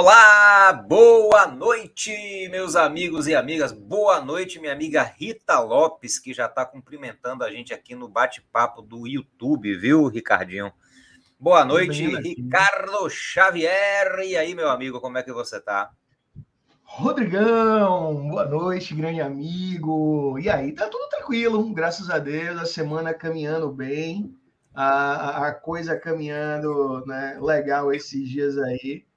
Olá, boa noite, meus amigos e amigas. Boa noite, minha amiga Rita Lopes, que já está cumprimentando a gente aqui no bate-papo do YouTube, viu, Ricardinho? Boa noite, Ricardo Xavier. E aí, meu amigo, como é que você está? Rodrigão, boa noite, grande amigo. E aí, tá tudo tranquilo, graças a Deus, a semana caminhando bem, a, a coisa caminhando né, legal esses dias aí.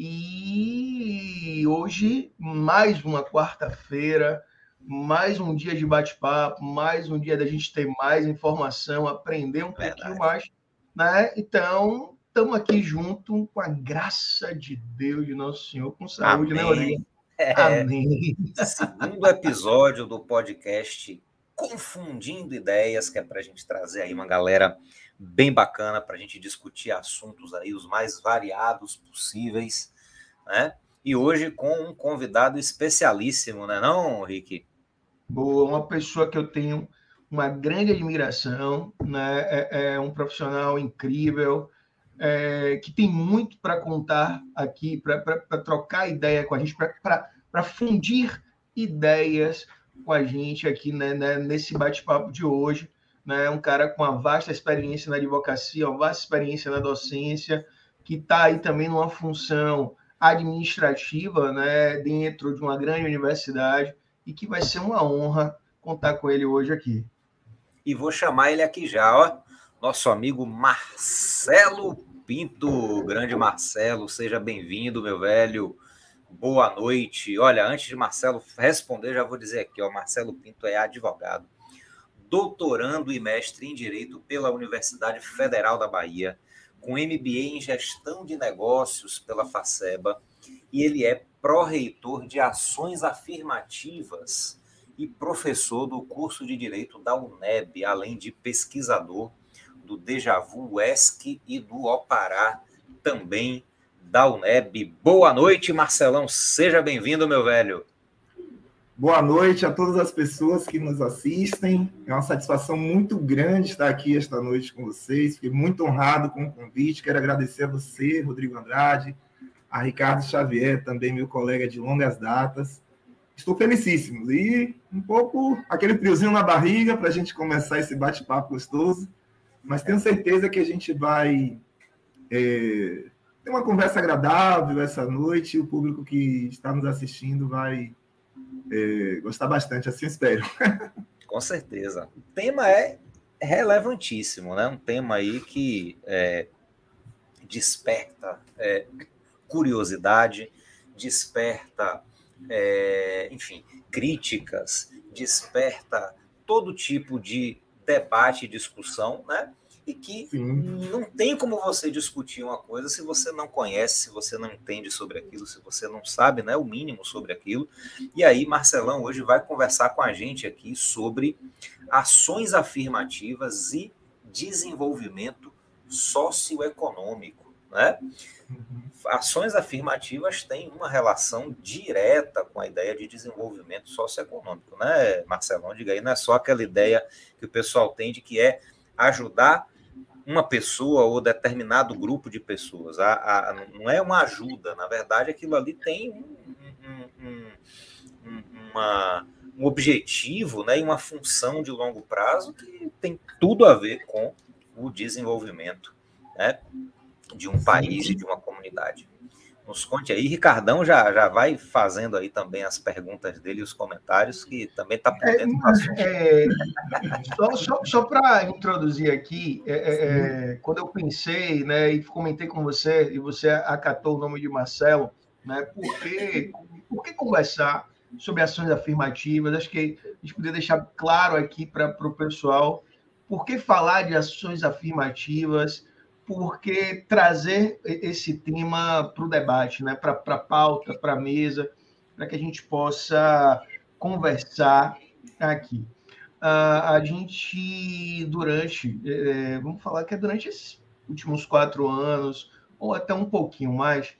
E hoje, mais uma quarta-feira, mais um dia de bate-papo, mais um dia da gente ter mais informação, aprender um Verdade. pouquinho mais, né? Então, estamos aqui junto com a graça de Deus, de Nosso Senhor, com saúde, né, Amém. né, Olívia? É, Amém. Segundo episódio do podcast Confundindo Ideias, que é para a gente trazer aí uma galera bem bacana para a gente discutir assuntos aí os mais variados possíveis, né? E hoje com um convidado especialíssimo, né, não, Rick? Boa, uma pessoa que eu tenho uma grande admiração, né? É, é um profissional incrível, é, que tem muito para contar aqui, para trocar ideia com a gente, para fundir ideias com a gente aqui né, né, nesse bate-papo de hoje né? um cara com uma vasta experiência na advocacia, uma vasta experiência na docência, que está aí também numa função administrativa né? dentro de uma grande universidade e que vai ser uma honra contar com ele hoje aqui. E vou chamar ele aqui já, ó, nosso amigo Marcelo Pinto, grande Marcelo, seja bem-vindo, meu velho. Boa noite. Olha, antes de Marcelo responder, já vou dizer aqui, ó, Marcelo Pinto é advogado doutorando e mestre em Direito pela Universidade Federal da Bahia, com MBA em Gestão de Negócios pela FACEBA, e ele é pró-reitor de Ações Afirmativas e professor do curso de Direito da UNEB, além de pesquisador do Dejavu ESC e do Opará, também da UNEB. Boa noite, Marcelão, seja bem-vindo, meu velho. Boa noite a todas as pessoas que nos assistem. É uma satisfação muito grande estar aqui esta noite com vocês. Fiquei muito honrado com o convite. Quero agradecer a você, Rodrigo Andrade, a Ricardo Xavier, também meu colega de longas datas. Estou felicíssimo. E um pouco aquele friozinho na barriga para a gente começar esse bate-papo gostoso. Mas tenho certeza que a gente vai é, ter uma conversa agradável essa noite. O público que está nos assistindo vai é, gostar bastante, assim espero. Com certeza. O tema é relevantíssimo, né? Um tema aí que é, desperta é, curiosidade, desperta, é, enfim, críticas, desperta todo tipo de debate e discussão, né? E que Sim. não tem como você discutir uma coisa se você não conhece, se você não entende sobre aquilo, se você não sabe né, o mínimo sobre aquilo. E aí, Marcelão hoje vai conversar com a gente aqui sobre ações afirmativas e desenvolvimento socioeconômico. Né? Uhum. Ações afirmativas têm uma relação direta com a ideia de desenvolvimento socioeconômico, né, Marcelão? Diga aí, não é só aquela ideia que o pessoal tem de que é ajudar uma pessoa ou determinado grupo de pessoas. A, a, não é uma ajuda, na verdade, aquilo ali tem um, um, um, uma, um objetivo né, e uma função de longo prazo que tem tudo a ver com o desenvolvimento né, de um país e de uma comunidade. Nos conte aí, Ricardão já, já vai fazendo aí também as perguntas dele e os comentários, que também está por é, dentro é, é, Só, só, só para introduzir aqui, é, é, é, quando eu pensei, né, e comentei com você, e você acatou o nome de Marcelo, né, por, que, por que conversar sobre ações afirmativas? Acho que a gente poderia deixar claro aqui para o pessoal por que falar de ações afirmativas, porque trazer esse tema para o debate, né? para a pauta, para a mesa, para que a gente possa conversar aqui. Uh, a gente, durante, é, vamos falar que é durante esses últimos quatro anos, ou até um pouquinho mais,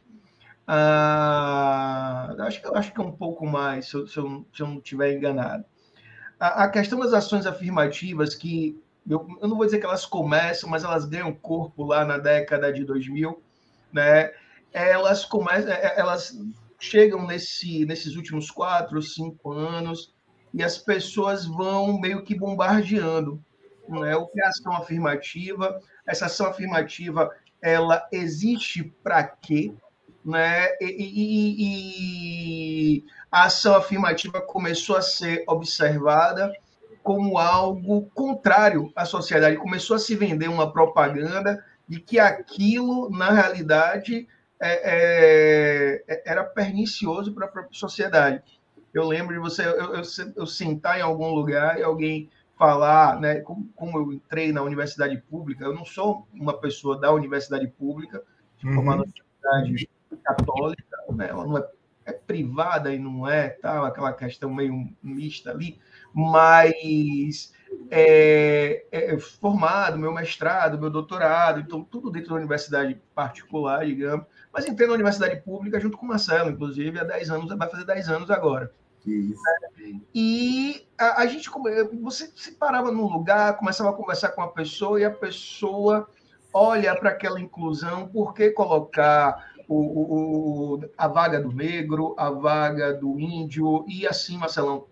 uh, acho, acho que é um pouco mais, se eu, se eu, se eu não estiver enganado. A, a questão das ações afirmativas que eu, não vou dizer que elas começam, mas elas ganham corpo lá na década de 2000, né? elas começam, é, é, elas chegam nesse, nesses últimos quatro, cinco anos e as pessoas vão meio que bombardeando. Né? O que é ação afirmativa? Essa ação afirmativa ela existe para quê? Né? E, e, e, a ação afirmativa começou a ser observada como algo contrário à sociedade. Começou a se vender uma propaganda de que aquilo, na realidade, é, é, era pernicioso para a própria sociedade. Eu lembro de você, eu, eu, eu, sentar em algum lugar e alguém falar, né, como, como, eu entrei na universidade pública, eu não sou uma pessoa da universidade pública, uhum. uma universidade católica, né, ela não é, é, privada e não é, tal, aquela questão meio mista ali, mas é, é, é, formado, meu mestrado, meu doutorado, então tudo dentro da universidade particular, digamos, mas entrei na universidade pública junto com o Marcelo, inclusive, há 10 anos, vai fazer 10 anos agora. Isso. E a, a, gente, você se parava num lugar, começava a conversar com a pessoa e a pessoa olha para aquela inclusão, por que colocar o, o, a vaga do negro, a vaga do índio e assim, Marcelão?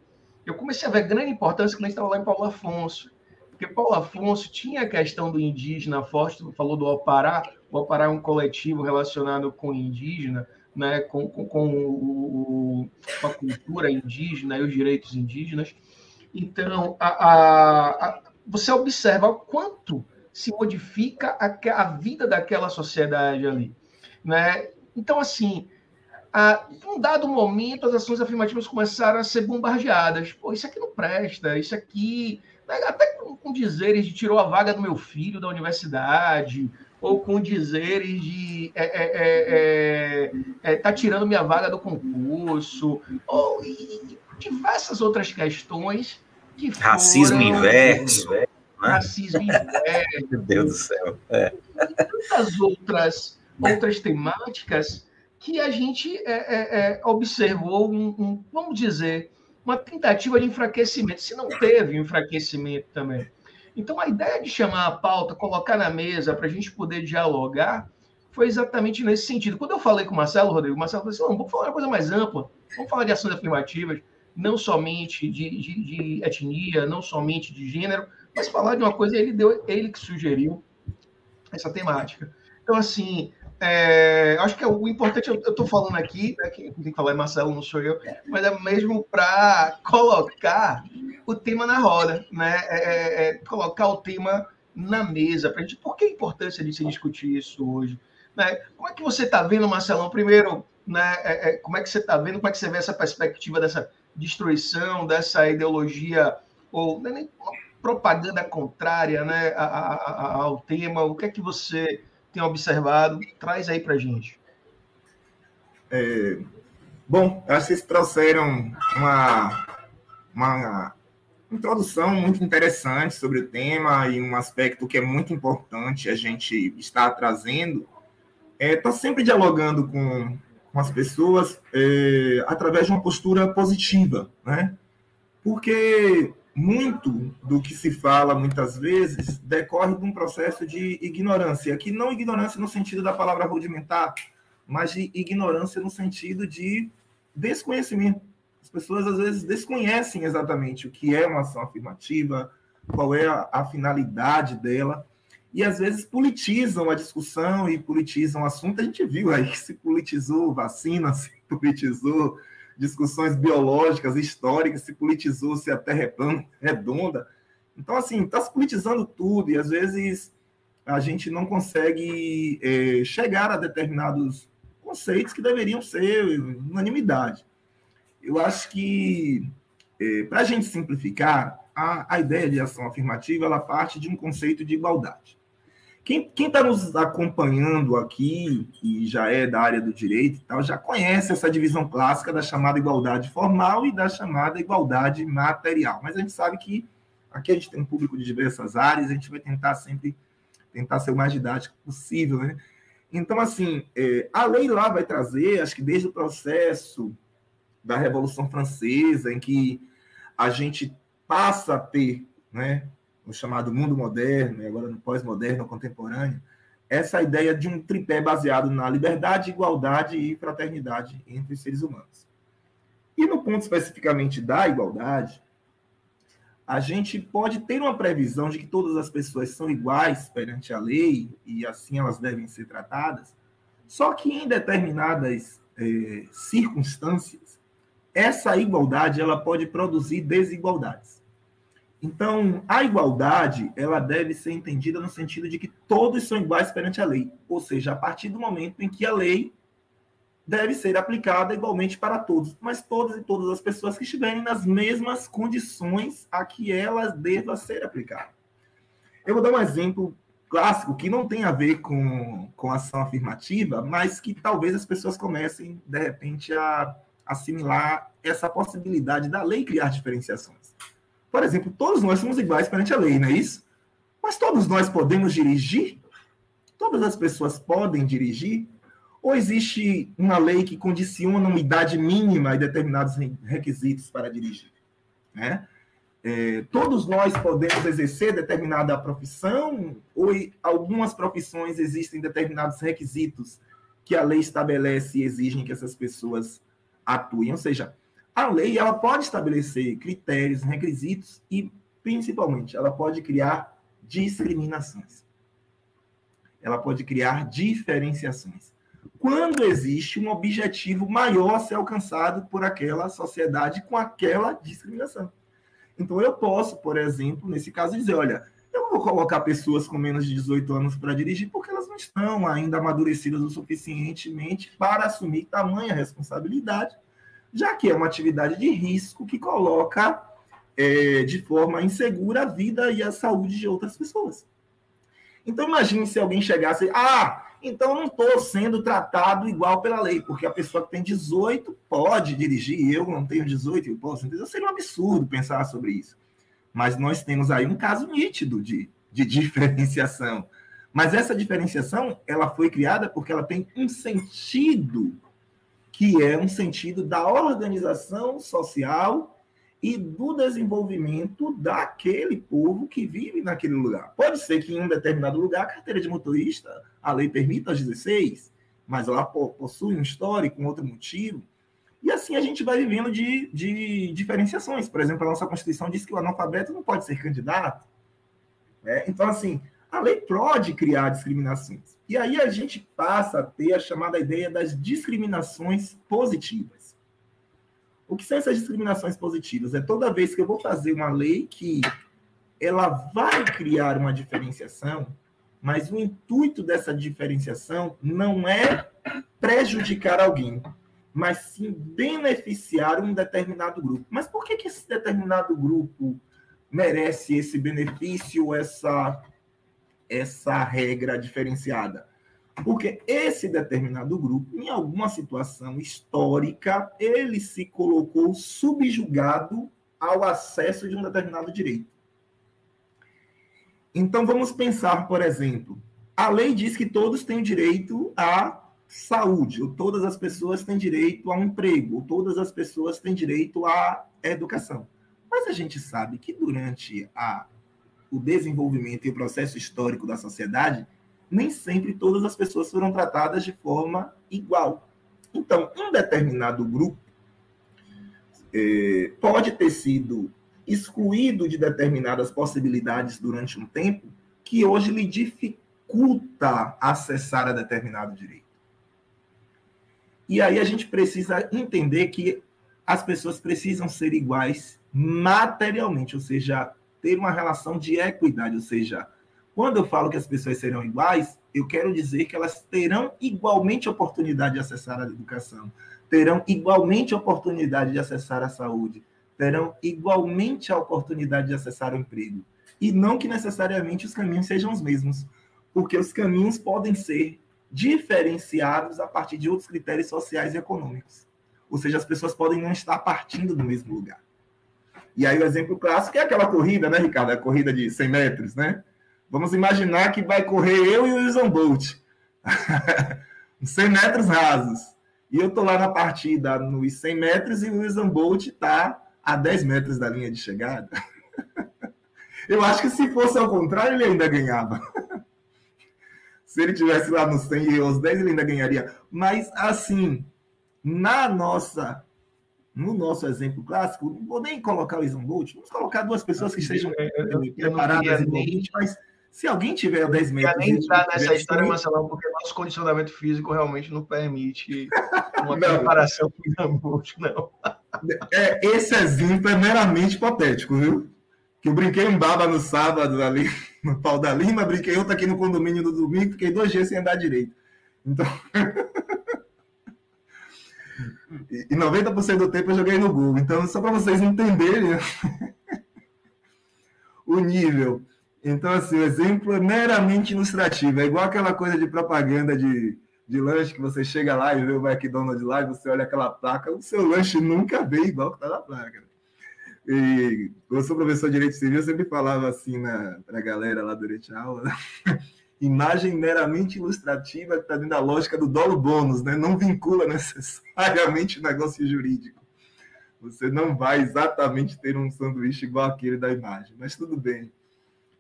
Eu comecei a ver grande importância quando a gente estava lá em Paulo Afonso, porque Paulo Afonso tinha a questão do indígena forte, falou do Opará, o Opará é um coletivo relacionado com indígena, né, com, com, com, o, com a cultura indígena e os direitos indígenas. Então, a, a, a, você observa o quanto se modifica a, a vida daquela sociedade ali. Né? Então, assim, a, um dado momento, as ações afirmativas começaram a ser bombardeadas. Pô, isso aqui não presta, isso aqui. Né, até com, com dizeres de tirou a vaga do meu filho da universidade, ou com dizeres de é, é, é, é, tá tirando minha vaga do concurso, ou e, diversas outras questões que foram, racismo inverso, né? racismo inverso, meu Deus do céu, é. e tantas outras outras temáticas que a gente é, observou um, um, vamos dizer, uma tentativa de enfraquecimento. Se não teve enfraquecimento também, então, a ideia de chamar a pauta, colocar na mesa para a gente poder dialogar, foi exatamente nesse sentido. Quando eu falei com o Marcelo, Rodrigo, o Marcelo falou assim: vamos falar uma coisa mais ampla, vamos falar de ações afirmativas, não somente de, de, de, etnia, não somente de gênero, mas falar de uma coisa, ele deu, ele que sugeriu essa temática. Então, assim, é, acho que é o importante, eu estou falando aqui, né, quem tem que falar é Marcelo, não sou eu, mas é mesmo para colocar o tema na roda, né? É, é, é, colocar o tema na mesa para a gente. Por que a importância de se discutir isso hoje? Né? Como é que você está vendo, Marcelão? Primeiro, né, é, como é que você está vendo, como é que você vê essa perspectiva dessa destruição, dessa ideologia, ou nem propaganda contrária né, ao tema? O que é que você tem observado? Traz aí para gente. É, bom, acho que vocês trouxeram uma, uma introdução muito interessante sobre o tema e um aspecto que é muito importante a gente estar trazendo. Estou é, sempre dialogando com, com as pessoas é, através de uma postura positiva, né? Porque muito do que se fala muitas vezes decorre de um processo de ignorância. Aqui não ignorância no sentido da palavra rudimentar, mas de ignorância no sentido de desconhecimento. As pessoas às vezes desconhecem exatamente o que é uma ação afirmativa, qual é a, a finalidade dela, e às vezes politizam a discussão e politizam o assunto. A gente viu aí que se politizou vacina, se politizou discussões biológicas, históricas, se politizou se a Terra é plana, redonda. Então, assim, está se politizando tudo e às vezes a gente não consegue é, chegar a determinados conceitos que deveriam ser unanimidade. Eu acho que, é, para a gente simplificar, a, a ideia de ação afirmativa ela parte de um conceito de igualdade. Quem está nos acompanhando aqui, que já é da área do direito e tal, já conhece essa divisão clássica da chamada igualdade formal e da chamada igualdade material. Mas a gente sabe que aqui a gente tem um público de diversas áreas, a gente vai tentar sempre tentar ser o mais didático possível, né? Então, assim, é, a lei lá vai trazer, acho que desde o processo da Revolução Francesa, em que a gente passa a ter, né, o chamado mundo moderno, e agora no pós-moderno contemporâneo, essa ideia de um tripé baseado na liberdade, igualdade e fraternidade entre os seres humanos. E no ponto especificamente da igualdade, a gente pode ter uma previsão de que todas as pessoas são iguais perante a lei e assim elas devem ser tratadas, só que em determinadas eh, circunstâncias, essa igualdade ela pode produzir desigualdades. Então, a igualdade ela deve ser entendida no sentido de que todos são iguais perante a lei, ou seja, a partir do momento em que a lei deve ser aplicada igualmente para todos, mas todas e todas as pessoas que estiverem nas mesmas condições a que elas devam ser aplicadas. Eu vou dar um exemplo clássico que não tem a ver com, com ação afirmativa, mas que talvez as pessoas comecem, de repente, a assimilar essa possibilidade da lei criar diferenciações. Por exemplo, todos nós somos iguais perante a lei, não é isso? Mas todos nós podemos dirigir? Todas as pessoas podem dirigir? Ou existe uma lei que condiciona uma idade mínima e determinados requisitos para dirigir? Né? É, todos nós podemos exercer determinada profissão? Ou algumas profissões existem determinados requisitos que a lei estabelece e exigem que essas pessoas atuem? Ou seja, a lei ela pode estabelecer critérios, requisitos e, principalmente, ela pode criar discriminações. Ela pode criar diferenciações quando existe um objetivo maior a ser alcançado por aquela sociedade com aquela discriminação. Então, eu posso, por exemplo, nesse caso, dizer: olha, eu vou colocar pessoas com menos de 18 anos para dirigir porque elas não estão ainda amadurecidas o suficientemente para assumir tamanha responsabilidade, já que é uma atividade de risco que coloca é, de forma insegura a vida e a saúde de outras pessoas. Então, imagine se alguém chegasse, ah, então não estou sendo tratado igual pela lei, porque a pessoa que tem 18 pode dirigir, eu não tenho 18, eu posso. Então seria um absurdo pensar sobre isso. Mas nós temos aí um caso nítido de, de diferenciação. Mas essa diferenciação, ela foi criada porque ela tem um sentido, que é um sentido da organização social e do desenvolvimento daquele povo que vive naquele lugar. Pode ser que em um determinado lugar a carteira de motorista, a lei permita aos 16, mas lá possui um histórico, um outro motivo. E assim a gente vai vivendo de, de diferenciações. Por exemplo, a nossa Constituição diz que o analfabeto não pode ser candidato. Né? Então, assim, a lei pode criar discriminações. E aí a gente passa a ter a chamada ideia das discriminações positivas. O que são essas discriminações positivas? É toda vez que eu vou fazer uma lei que ela vai criar uma diferenciação, mas o intuito dessa diferenciação não é prejudicar alguém, mas sim beneficiar um determinado grupo. Mas por que, que esse determinado grupo merece esse benefício, essa, essa regra diferenciada? Porque esse determinado grupo, em alguma situação histórica, ele se colocou subjugado ao acesso de um determinado direito. Então vamos pensar, por exemplo, a lei diz que todos têm direito à saúde, ou todas as pessoas têm direito a um emprego, ou todas as pessoas têm direito à educação. Mas a gente sabe que durante a, o desenvolvimento e o processo histórico da sociedade, nem sempre todas as pessoas foram tratadas de forma igual. Então, um determinado grupo é, pode ter sido excluído de determinadas possibilidades durante um tempo que hoje lhe dificulta acessar a determinado direito. E aí a gente precisa entender que as pessoas precisam ser iguais materialmente, ou seja, ter uma relação de equidade, ou seja, quando eu falo que as pessoas serão iguais, eu quero dizer que elas terão igualmente oportunidade de acessar a educação, terão igualmente oportunidade de acessar a saúde, terão igualmente a oportunidade de acessar o emprego. E não que necessariamente os caminhos sejam os mesmos, porque os caminhos podem ser diferenciados a partir de outros critérios sociais e econômicos. Ou seja, as pessoas podem não estar partindo do mesmo lugar. E aí o exemplo clássico é aquela corrida, né, Ricardo? A corrida de 100 metros, né? Vamos imaginar que vai correr eu e o Usain Bolt. 100 metros rasos. E eu tô lá na partida nos 100 metros e o Usain Bolt está a 10 metros da linha de chegada. Eu acho que se fosse ao contrário, ele ainda ganhava. Se ele tivesse lá no 100 e os 10, ele ainda ganharia. Mas, assim, na nossa, no nosso exemplo clássico, não vou nem colocar o Isan Bolt, vamos colocar duas pessoas que estejam preparadas igualmente, mas se alguém tiver 10 metros... Não nem entrar nessa história, Marcelão, porque nosso condicionamento físico realmente não permite uma não. preparação com o Isan Bolt, não. É, esse exemplo é meramente hipotético, viu? Que eu brinquei um baba no sábado ali no pau da Lima, brinquei outro aqui no condomínio no domingo, fiquei dois dias sem andar direito. Então. e 90% do tempo eu joguei no Google. Então, só para vocês entenderem o nível. Então, assim, o exemplo é meramente ilustrativo. É igual aquela coisa de propaganda de, de lanche que você chega lá e vê o McDonald's lá e você olha aquela placa, o seu lanche nunca vem igual que está na placa. E eu sou professor de Direito Civil, eu sempre falava assim para a galera lá durante a aula, imagem meramente ilustrativa que está dentro da lógica do dolo bônus, né? não vincula necessariamente o negócio jurídico. Você não vai exatamente ter um sanduíche igual aquele da imagem, mas tudo bem.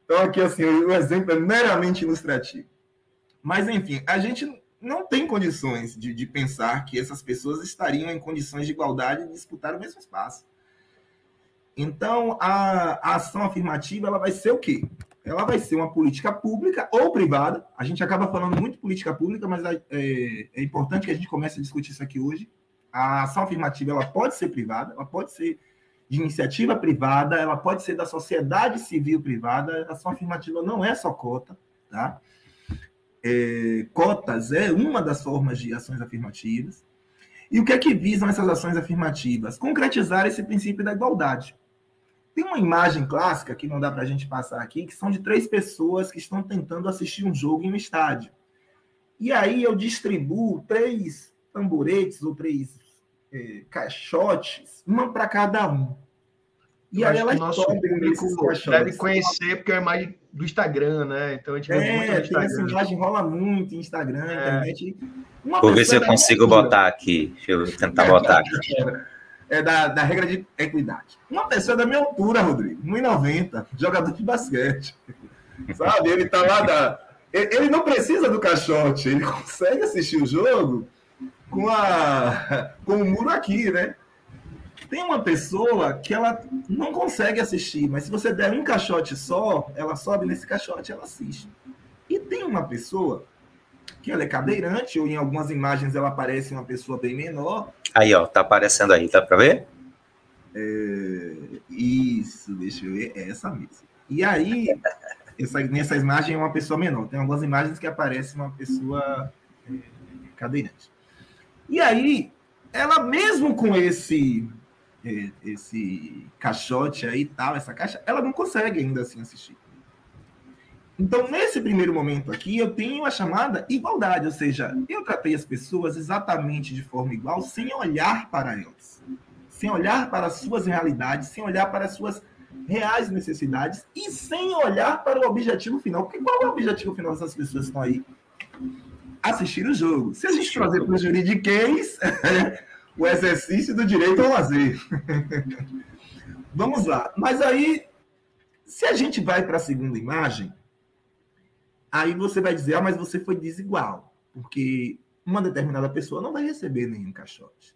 Então, aqui, assim, o exemplo é meramente ilustrativo. Mas, enfim, a gente não tem condições de, de pensar que essas pessoas estariam em condições de igualdade de disputar o mesmo espaço. Então, a, a, ação afirmativa ela vai ser o quê? Ela vai ser uma política pública ou privada. A gente acaba falando muito política pública, mas é, é, importante que a gente comece a discutir isso aqui hoje. A ação afirmativa ela pode ser privada, ela pode ser de iniciativa privada, ela pode ser da sociedade civil privada. A ação afirmativa não é só cota, tá? É, cotas é uma das formas de ações afirmativas. E o que é que visam essas ações afirmativas? Concretizar esse princípio da igualdade. Tem uma imagem clássica que não dá para a gente passar aqui, que são de três pessoas que estão tentando assistir um jogo em um estádio. E aí eu distribuo três tamboretes ou três é, caixotes, uma para cada um. E eu aí elas nosso público deve conhecer, porque é a imagem do Instagram, né? Então a gente vê é, muito no Instagram. Essa imagem rola muito em Instagram, é. internet. Uma Vou ver se eu consigo botar aqui. Deixa eu tentar botar aqui. É da, da regra de equidade. Uma pessoa da minha altura, Rodrigo, 1,90, jogador de basquete. Sabe? Ele tá lá da. Ele não precisa do caixote, ele consegue assistir o jogo com, a, com o muro aqui, né? Tem uma pessoa que ela não consegue assistir, mas se você der um caixote só, ela sobe nesse caixote ela assiste. E tem uma pessoa que ela é cadeirante, ou em algumas imagens ela parece uma pessoa bem menor. Aí, ó, tá aparecendo aí, tá para ver? É, isso, deixa eu ver, é essa mesmo. E aí, essa, nessa imagem é uma pessoa menor. Tem algumas imagens que aparece uma pessoa é, cadeirante. E aí, ela mesmo com esse é, esse caixote aí tal, essa caixa, ela não consegue ainda assim assistir. Então, nesse primeiro momento aqui, eu tenho a chamada igualdade, ou seja, eu tratei as pessoas exatamente de forma igual, sem olhar para elas, sem olhar para as suas realidades, sem olhar para as suas reais necessidades e sem olhar para o objetivo final. Porque qual é o objetivo final dessas pessoas que estão aí? Assistir o jogo. Se a gente trazer para o juridiquês, o exercício do direito ao lazer. Vamos lá. Mas aí, se a gente vai para a segunda imagem, Aí você vai dizer, ah, mas você foi desigual, porque uma determinada pessoa não vai receber nenhum caixote.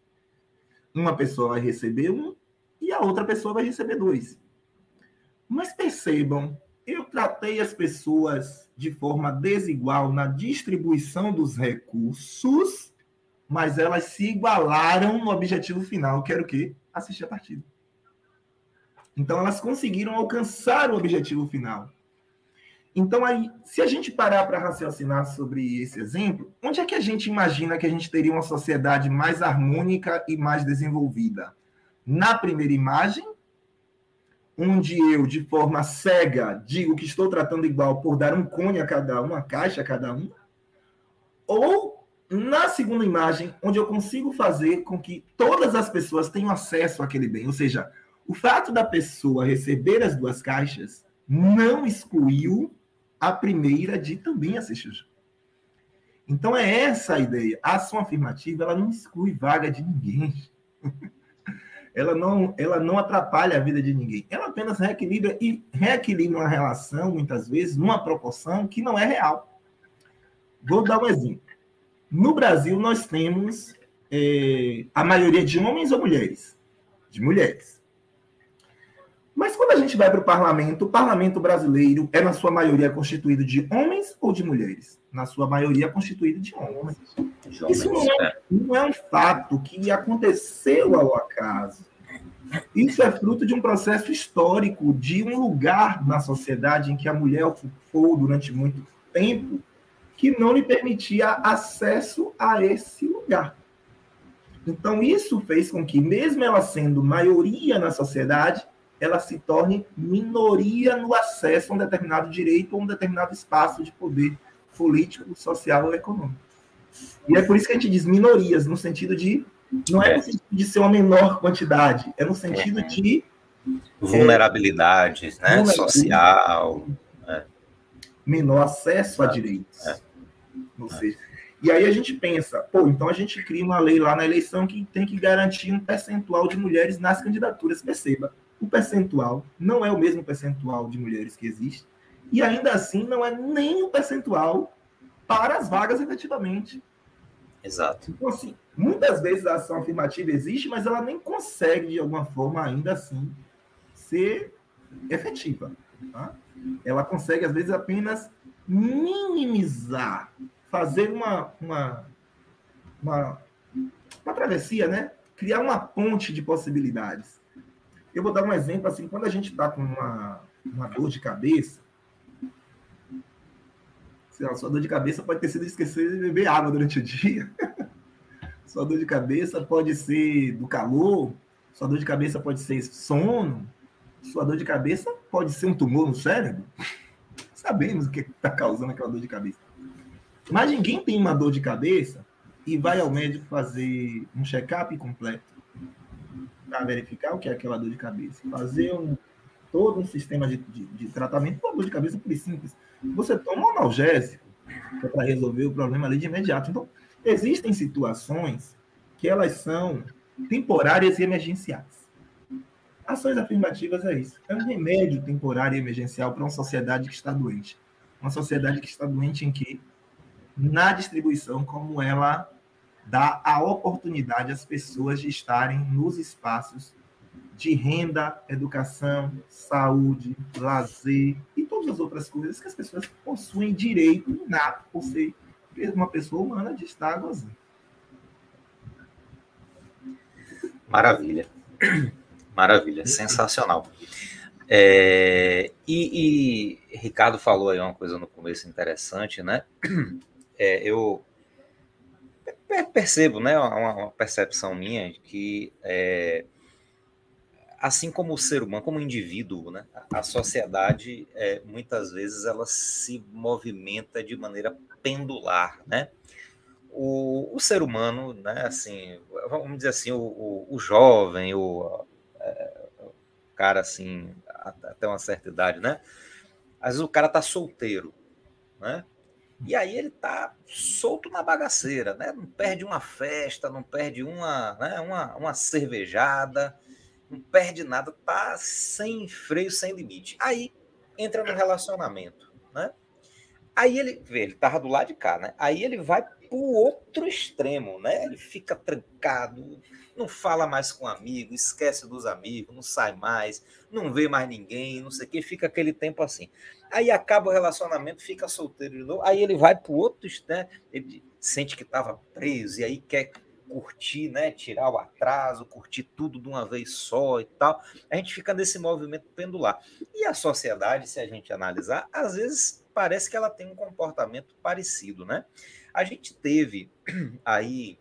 Uma pessoa vai receber um e a outra pessoa vai receber dois. Mas percebam, eu tratei as pessoas de forma desigual na distribuição dos recursos, mas elas se igualaram no objetivo final, que era o quê? Assistir a partida. Então elas conseguiram alcançar o objetivo final. Então, aí, se a gente parar para raciocinar sobre esse exemplo, onde é que a gente imagina que a gente teria uma sociedade mais harmônica e mais desenvolvida? Na primeira imagem, onde eu, de forma cega, digo que estou tratando igual por dar um cone a cada um, uma caixa a cada um? Ou na segunda imagem, onde eu consigo fazer com que todas as pessoas tenham acesso àquele bem? Ou seja, o fato da pessoa receber as duas caixas não excluiu a primeira de também assistir. Então é essa a ideia. A ação afirmativa ela não exclui vaga de ninguém. ela não, ela não atrapalha a vida de ninguém. Ela apenas reequilibra e reequilibra uma relação, muitas vezes, numa proporção que não é real. Vou dar um exemplo. No Brasil, nós temos é, a maioria de homens ou mulheres? De mulheres. Mas quando a gente vai para o parlamento, o parlamento brasileiro é, na sua maioria, constituído de homens ou de mulheres? Na sua maioria, constituído de homens. Isso não é, não é um fato que aconteceu ao acaso. Isso é fruto de um processo histórico, de um lugar na sociedade em que a mulher ocupou durante muito tempo que não lhe permitia acesso a esse lugar. Então, isso fez com que, mesmo ela sendo maioria na sociedade, ela se torne minoria no acesso a um determinado direito ou um determinado espaço de poder político, social ou econômico. E é por isso que a gente diz minorias, no sentido de. Não é no sentido de ser uma menor quantidade, é no sentido de. Vulnerabilidades, é, né? Social. É. Menor acesso a direitos. É. Ou seja, e aí a gente pensa, pô, então a gente cria uma lei lá na eleição que tem que garantir um percentual de mulheres nas candidaturas. Perceba, o percentual não é o mesmo percentual de mulheres que existe, e ainda assim não é nem o percentual para as vagas efetivamente. Exato. Então, assim, muitas vezes a ação afirmativa existe, mas ela nem consegue, de alguma forma, ainda assim, ser efetiva. Tá? Ela consegue, às vezes, apenas minimizar, fazer uma, uma, uma, uma travessia, né? Criar uma ponte de possibilidades. Eu vou dar um exemplo assim, quando a gente está com uma, uma dor de cabeça, a sua dor de cabeça pode ter sido esquecer de beber água durante o dia. sua dor de cabeça pode ser do calor, sua dor de cabeça pode ser sono, sua dor de cabeça pode ser um tumor no cérebro sabemos o que está causando aquela dor de cabeça. Mas ninguém tem uma dor de cabeça e vai ao médico fazer um check-up completo para verificar o que é aquela dor de cabeça. Fazer um, todo um sistema de, de, de tratamento para dor de cabeça por simples. Você toma um analgésico é para resolver o problema ali de imediato. Então, existem situações que elas são temporárias e emergenciais. Ações afirmativas é isso. É um remédio temporário e emergencial para uma sociedade que está doente. Uma sociedade que está doente em que, na distribuição, como ela dá a oportunidade às pessoas de estarem nos espaços de renda, educação, saúde, lazer e todas as outras coisas que as pessoas possuem direito inato por ser uma pessoa humana de estar gozando. Maravilha. Maravilha, sensacional. É, e, e, Ricardo falou aí uma coisa no começo interessante, né? É, eu percebo, né, uma, uma percepção minha que é, assim como o ser humano, como o indivíduo, né, a sociedade é, muitas vezes ela se movimenta de maneira pendular, né? O, o ser humano, né, assim, vamos dizer assim, o, o, o jovem, o, o cara assim, até uma certa idade, né? Às vezes o cara tá solteiro, né? E aí ele tá solto na bagaceira, né? Não perde uma festa, não perde uma, né? uma, uma cervejada, não perde nada, tá sem freio, sem limite. Aí entra no relacionamento, né? Aí ele, vê, ele tava do lado de cá, né? Aí ele vai pro outro extremo, né? Ele fica trancado, não fala mais com amigo, esquece dos amigos, não sai mais, não vê mais ninguém, não sei o que, fica aquele tempo assim. Aí acaba o relacionamento, fica solteiro de novo, aí ele vai para o outro extremo, ele sente que estava preso e aí quer curtir, né, tirar o atraso, curtir tudo de uma vez só e tal. A gente fica nesse movimento pendular. E a sociedade, se a gente analisar, às vezes parece que ela tem um comportamento parecido, né? A gente teve aí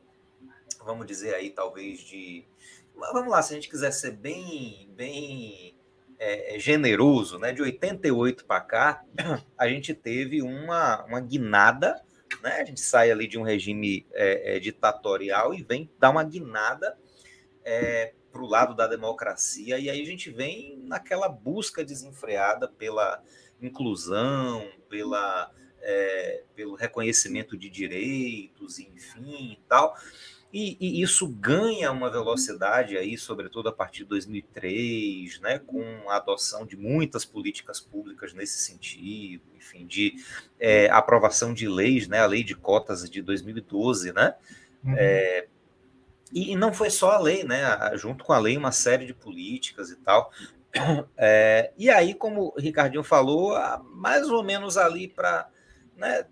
vamos dizer aí, talvez de. Vamos lá, se a gente quiser ser bem, bem é, é generoso, né? De 88 para cá, a gente teve uma, uma guinada, né? A gente sai ali de um regime é, é, ditatorial e vem dar uma guinada é, para o lado da democracia, e aí a gente vem naquela busca desenfreada pela inclusão, pela, é, pelo reconhecimento de direitos, enfim e tal. E, e, isso ganha uma velocidade aí, sobretudo a partir de 2003, né, com a adoção de muitas políticas públicas nesse sentido, enfim, de é, aprovação de leis, né, a lei de cotas de 2012, né, uhum. é, e, e, não foi só a lei, né, junto com a lei uma série de políticas e tal, é, e aí, como o Ricardinho falou, mais ou menos ali para né,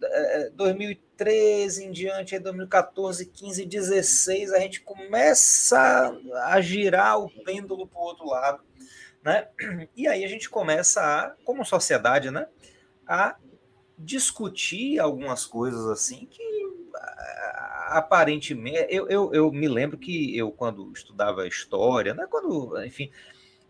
2013 é, em diante, 2014, 15, 16, a gente começa a girar o pêndulo para o outro lado, né? E aí a gente começa a, como sociedade, né, a discutir algumas coisas assim que aparentemente eu, eu, eu me lembro que eu quando estudava história, né, quando enfim,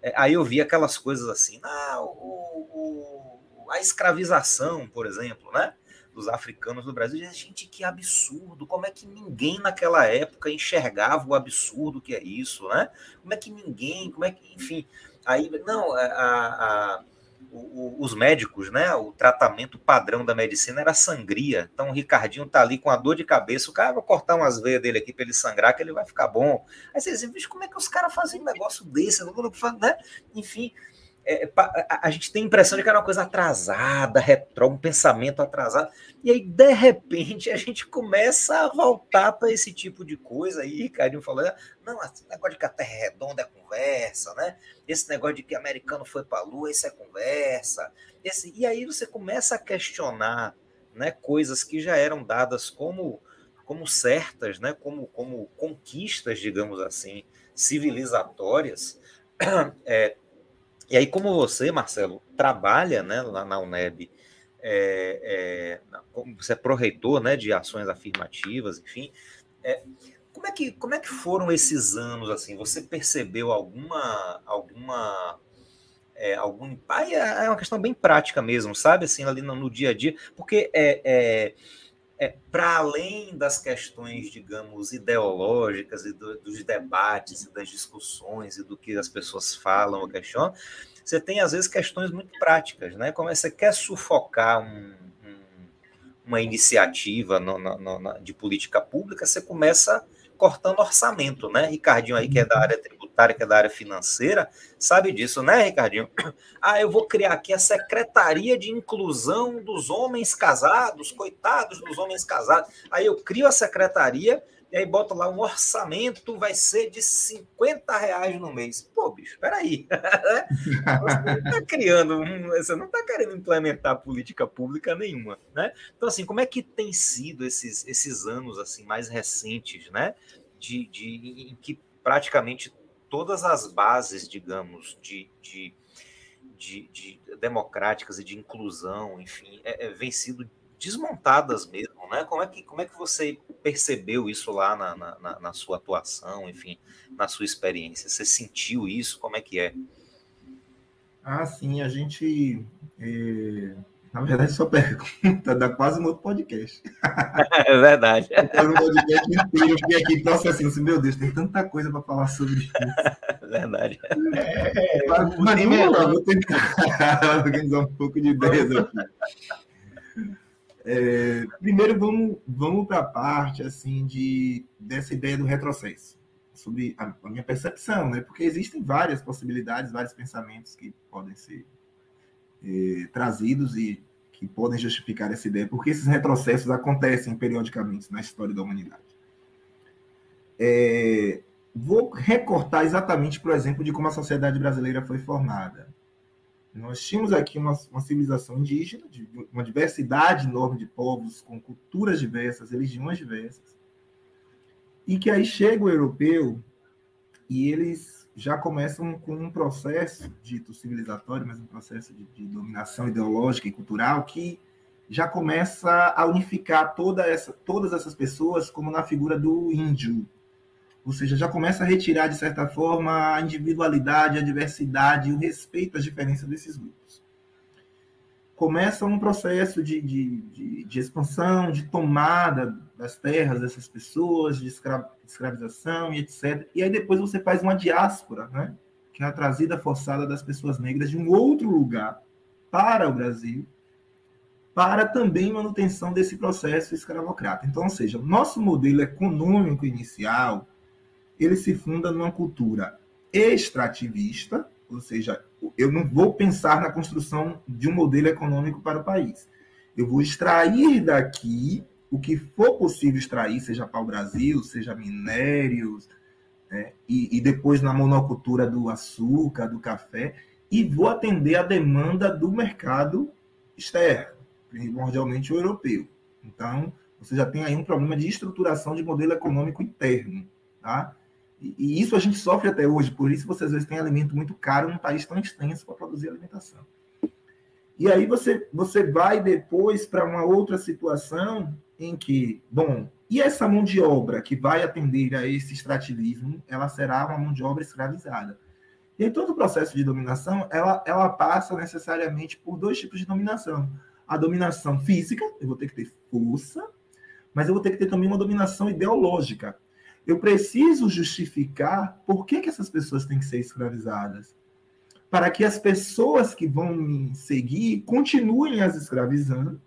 é, aí eu vi aquelas coisas assim, ah, o, o, a escravização, por exemplo, né? Dos africanos no Brasil. Gente, que absurdo! Como é que ninguém naquela época enxergava o absurdo que é isso, né? Como é que ninguém, como é que, enfim, aí não, a, a, os médicos, né? O tratamento padrão da medicina era sangria. Então o Ricardinho tá ali com a dor de cabeça, o cara vai cortar umas veias dele aqui para ele sangrar, que ele vai ficar bom. Aí você diz, como é que os caras fazem um negócio desse? Né? Enfim, é, a, a, gente tem a impressão de que era uma coisa atrasada, retrô, um pensamento atrasado. E aí, de repente, a gente começa a voltar para esse tipo de coisa. Aí, Ricardinho falou: não, esse negócio de que a Terra é redonda é conversa, né? Esse negócio de que americano foi para a Lua, isso é conversa. Esse, e aí você começa a questionar né, coisas que já eram dadas como, como certas, né, como, como conquistas, digamos assim, civilizatórias. É, e aí, como você, Marcelo, trabalha né, lá na UNEB, é, é, você é pró-reitor né, de ações afirmativas, enfim, é, como, é que, como é que foram esses anos? assim? Você percebeu alguma, alguma é, algum é, é uma questão bem prática mesmo, sabe? Assim, ali no, no dia a dia, porque é, é, é para além das questões, digamos, ideológicas e do, dos debates e das discussões e do que as pessoas falam ou questionam, você tem às vezes questões muito práticas, né? Como é que você quer sufocar um, um, uma iniciativa no, no, no, de política pública, você começa cortando orçamento, né? Ricardinho aí, que é da uhum. área tributária, que é da área financeira, sabe disso, né, Ricardinho? Ah, eu vou criar aqui a Secretaria de Inclusão dos Homens Casados, coitados dos homens casados. Aí eu crio a secretaria e aí bota lá um orçamento, vai ser de 50 reais no mês. Pô, bicho, peraí. você não está criando, você não está querendo implementar política pública nenhuma, né? Então, assim, como é que tem sido esses, esses anos assim mais recentes, né? De, de, em que praticamente todas as bases, digamos, de, de, de, de democráticas e de inclusão, enfim, é, é, vem sido desmontadas mesmo, né? Como é que, como é que você percebeu isso lá na, na, na, sua atuação, enfim, na sua experiência? Você sentiu isso? Como é que é? Ah, sim, a gente. É... Na verdade, sua pergunta dá quase um outro podcast. É verdade. um podcast inteiro, eu fiquei aqui processando assim, meu Deus, tem tanta coisa para falar sobre isso. É verdade. É, é, mas, mas vamos vou tentar organizar um pouco de ideias aqui. É, primeiro, vamos, vamos para a parte assim de dessa ideia do retrocesso, sobre a, a, minha percepção, né? Porque existem várias possibilidades, vários pensamentos que podem ser é, trazidos e que podem justificar essa ideia, porque esses retrocessos acontecem periodicamente na história da humanidade. É, vou recortar exatamente, por exemplo, de como a sociedade brasileira foi formada. Nós tínhamos aqui uma, uma civilização indígena, de, uma diversidade enorme de povos, com culturas diversas, religiões diversas, e que aí chega o europeu e eles já começam com um processo dito civilizatório, mas um processo de, de dominação ideológica e cultural que já começa a unificar toda essa, todas essas pessoas como na figura do índio, ou seja, já começa a retirar, de certa forma, a individualidade, a diversidade, o respeito às diferenças desses grupos. Começa um processo de, de, de, de expansão, de tomada das terras dessas pessoas, de escravização e etc. E aí depois você faz uma diáspora, né? que é a trazida forçada das pessoas negras de um outro lugar para o Brasil, para também manutenção desse processo escravocrata. Então, ou seja, o nosso modelo econômico inicial, ele se funda numa cultura extrativista, ou seja, eu não vou pensar na construção de um modelo econômico para o país. Eu vou extrair daqui o que for possível extrair, seja para o Brasil, seja minérios, né? e, e depois na monocultura do açúcar, do café, e vou atender a demanda do mercado externo, primordialmente o europeu. Então, você já tem aí um problema de estruturação de modelo econômico interno, tá? E, isso a gente sofre até hoje, por isso você às vezes tem alimento muito caro num país tão extenso para produzir alimentação. E aí você, você vai depois para uma outra situação em que, bom, e essa mão de obra que vai atender a esse extrativismo, ela será uma mão de obra escravizada. E em todo o processo de dominação, ela, ela passa necessariamente por dois tipos de dominação. A dominação física, eu vou ter que ter força, mas eu vou ter que ter também uma dominação ideológica. Eu preciso justificar por que, que essas pessoas têm que ser escravizadas. Para que as pessoas que vão me seguir continuem as escravizando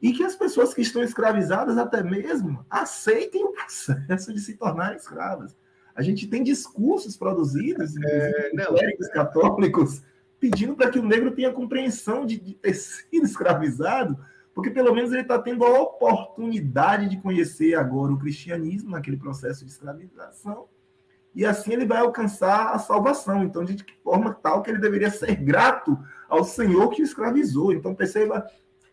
e que as pessoas que estão escravizadas até mesmo aceitem o processo de se tornarem escravas. A gente tem discursos produzidos, é, clérigos católicos, pedindo para que o negro tenha compreensão de, de ter sido escravizado, porque pelo menos ele está tendo a oportunidade de conhecer agora o cristianismo naquele processo de escravização, e assim ele vai alcançar a salvação. Então, de que forma tal que ele deveria ser grato ao Senhor que o escravizou. Então, perceba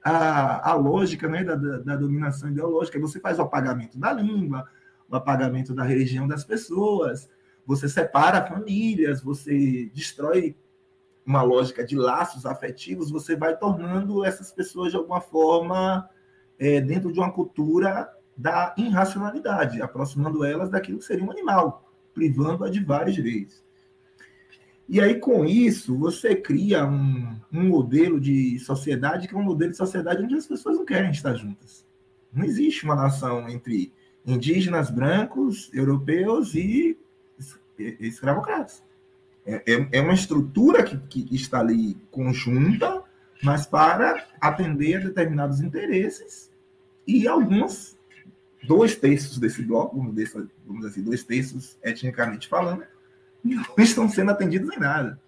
a, a lógica né, da, da, da dominação ideológica. Você faz o apagamento da língua, o apagamento da religião das pessoas, você separa famílias, você destrói uma lógica de laços afetivos, você vai tornando essas pessoas de alguma forma é, dentro de uma cultura da irracionalidade, aproximando elas daquilo que seria um animal, privando-a de vários direitos. E aí, com isso, você cria um, um modelo de sociedade que é um modelo de sociedade onde as pessoas não querem estar juntas. Não existe uma nação entre indígenas brancos, europeus e escravocratas. É, é, é uma estrutura que, que está ali conjunta, mas para atender a determinados interesses e alguns, dois terços desse bloco, vamos dizer assim, dois terços etnicamente falando, não estão sendo atendidos em nada.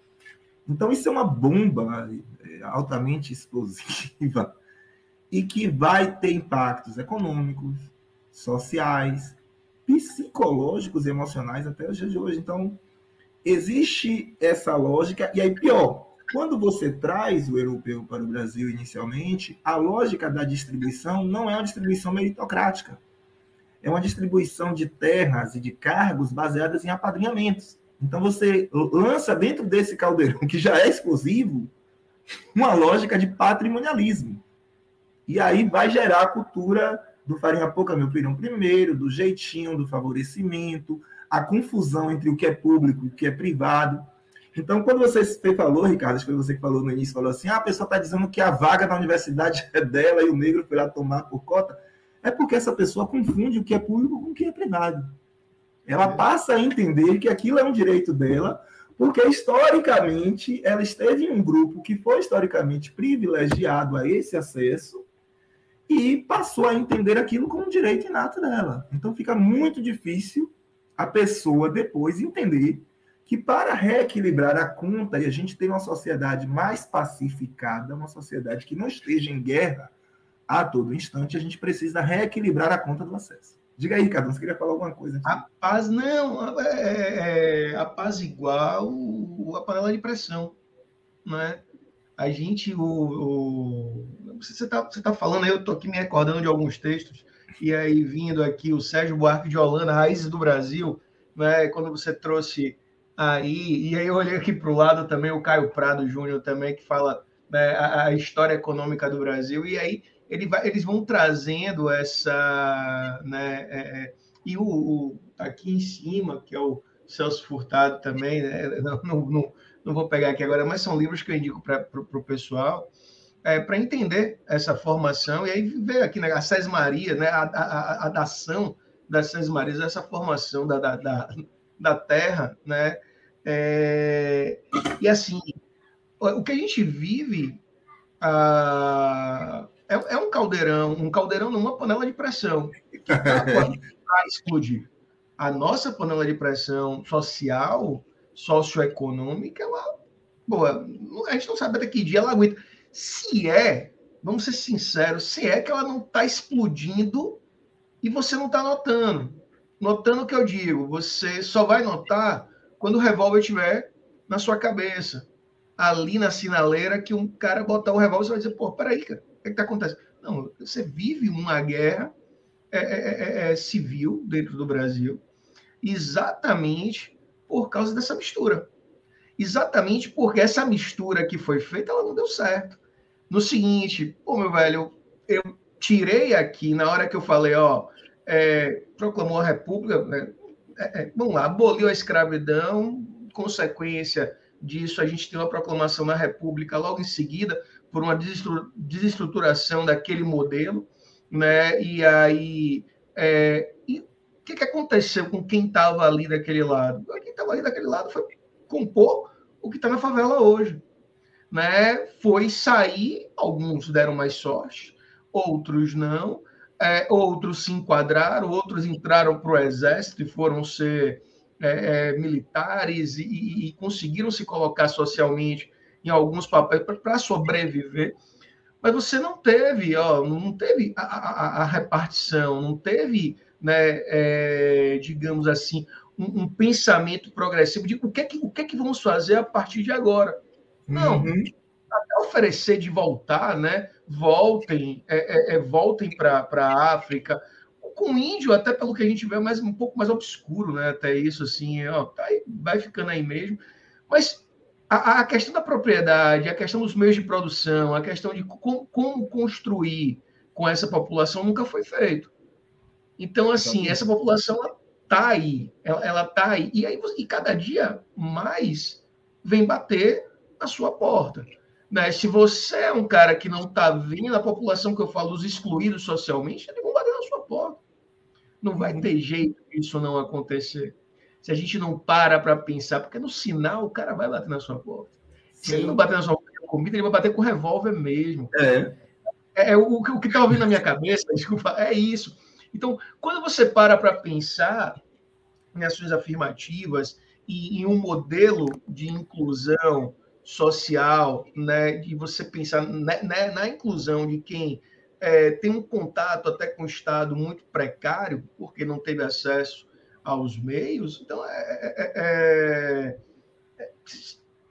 Então, isso é uma bomba é, altamente explosiva e que vai ter impactos econômicos, sociais, psicológicos e emocionais até os dias de hoje. Então, existe essa lógica, e aí pior, quando você traz o europeu para o Brasil inicialmente, a lógica da distribuição não é uma distribuição meritocrática. É uma distribuição de terras e de cargos baseadas em apadrinhamentos. Então você lança dentro desse caldeirão, que já é exclusivo, uma lógica de patrimonialismo. E aí vai gerar a cultura do farinha pouca, meu pirão primeiro, do jeitinho, do favorecimento, a confusão entre o que é público e o que é privado. Então, quando você falou, Ricardo, acho que foi você que falou no início, falou assim, ah, a pessoa está dizendo que a vaga na universidade é dela e o negro foi lá tomar por cota, é porque essa pessoa confunde o que é público com o que é privado. Ela passa a entender que aquilo é um direito dela, porque historicamente ela esteve em um grupo que foi historicamente privilegiado a esse acesso e passou a entender aquilo como um direito inato dela. Então fica muito difícil a pessoa depois entender que para reequilibrar a conta e a gente ter uma sociedade mais pacificada, uma sociedade que não esteja em guerra a todo instante, a gente precisa reequilibrar a conta do acesso. Diga aí, Ricardo, você queria falar alguma coisa? Aqui? A paz não, é, é, é, a paz igual a panela de pressão, né? A gente, o, o você está você tá falando, eu estou aqui me recordando de alguns textos, e aí vindo aqui o Sérgio Buarque de Holanda, Raízes do Brasil, né? Quando você trouxe aí, e aí eu olhei aqui para o lado também o Caio Prado Júnior também, que fala né, a, a, história econômica do Brasil, e aí ele vai, eles vão trazendo essa, né, é, é, e o, o, aqui em cima, que é o Celso Furtado também, né, não, não, não vou pegar aqui agora, mas são livros que eu indico para o pessoal, é, para entender essa formação, e aí ver aqui né, a Cés Maria, né, a, a, a dação das Cés Marias, essa formação da, da, da, da terra, né, é, e assim, o que a gente vive, é, é um caldeirão, um caldeirão numa panela de pressão. Para explodir. A nossa panela de pressão social, socioeconômica, ela, boa, a gente não sabe até que dia ela aguenta. Se é, vamos ser sinceros, se é que ela não está explodindo e você não está notando. Notando o que eu digo, você só vai notar quando o revólver estiver na sua cabeça, ali na sinaleira, que um cara botar o revólver, você vai dizer, pô, peraí, cara, o que está acontecendo? Não, você vive uma guerra é, é, é, civil dentro do Brasil, exatamente por causa dessa mistura. Exatamente porque essa mistura que foi feita, ela não deu certo. No seguinte, pô, meu velho, eu tirei aqui, na hora que eu falei, ó, é, proclamou a República, né, é, é, vamos lá, aboliu a escravidão, consequência disso, a gente tem uma proclamação na República logo em seguida, por uma desestruturação daquele modelo, né? E aí, é, e o que, que aconteceu com quem estava ali daquele lado? Quem estava ali daquele lado foi compor o que está na favela hoje, né? Foi sair, alguns deram mais sorte, outros não, é, outros se enquadraram, outros entraram para o exército e foram ser é, é, militares e, e, conseguiram se colocar socialmente em alguns papéis para sobreviver. Mas você não teve, ó, não teve a, a, a repartição, não teve, né, é, digamos assim, um, um, pensamento progressivo de o que, é que, o que é que vamos fazer a partir de agora. Não, uhum. até oferecer de voltar, né? Voltem, é, é, é voltem para a África, com o índio, até pelo que a gente vê, é mais um pouco mais obscuro, né? Até isso, assim, ó, tá aí, vai ficando aí mesmo. Mas a, a, questão da propriedade, a questão dos meios de produção, a questão de com, como construir com essa população nunca foi feito. Então, assim, essa população tá aí, ela, ela tá aí. E aí, e cada dia mais vem bater na sua porta. Né? Se você é um cara que não está vindo, a população que eu falo, os excluídos socialmente, eles vão bater na sua porta. Não vai ter jeito isso não acontecer. Se a gente não para para pensar, porque no sinal o cara vai bater na sua porta. Se Sim. ele não bater na sua porta com comida, ele vai bater com revólver mesmo. É. é, é o, o que está ouvindo na minha cabeça, desculpa, é isso. Então, quando você para para pensar em ações afirmativas e em um modelo de inclusão social, né, de você pensar na, na, na inclusão de quem é, tem um contato até com o Estado muito precário, porque não teve acesso aos meios. Então, é, é, é, é,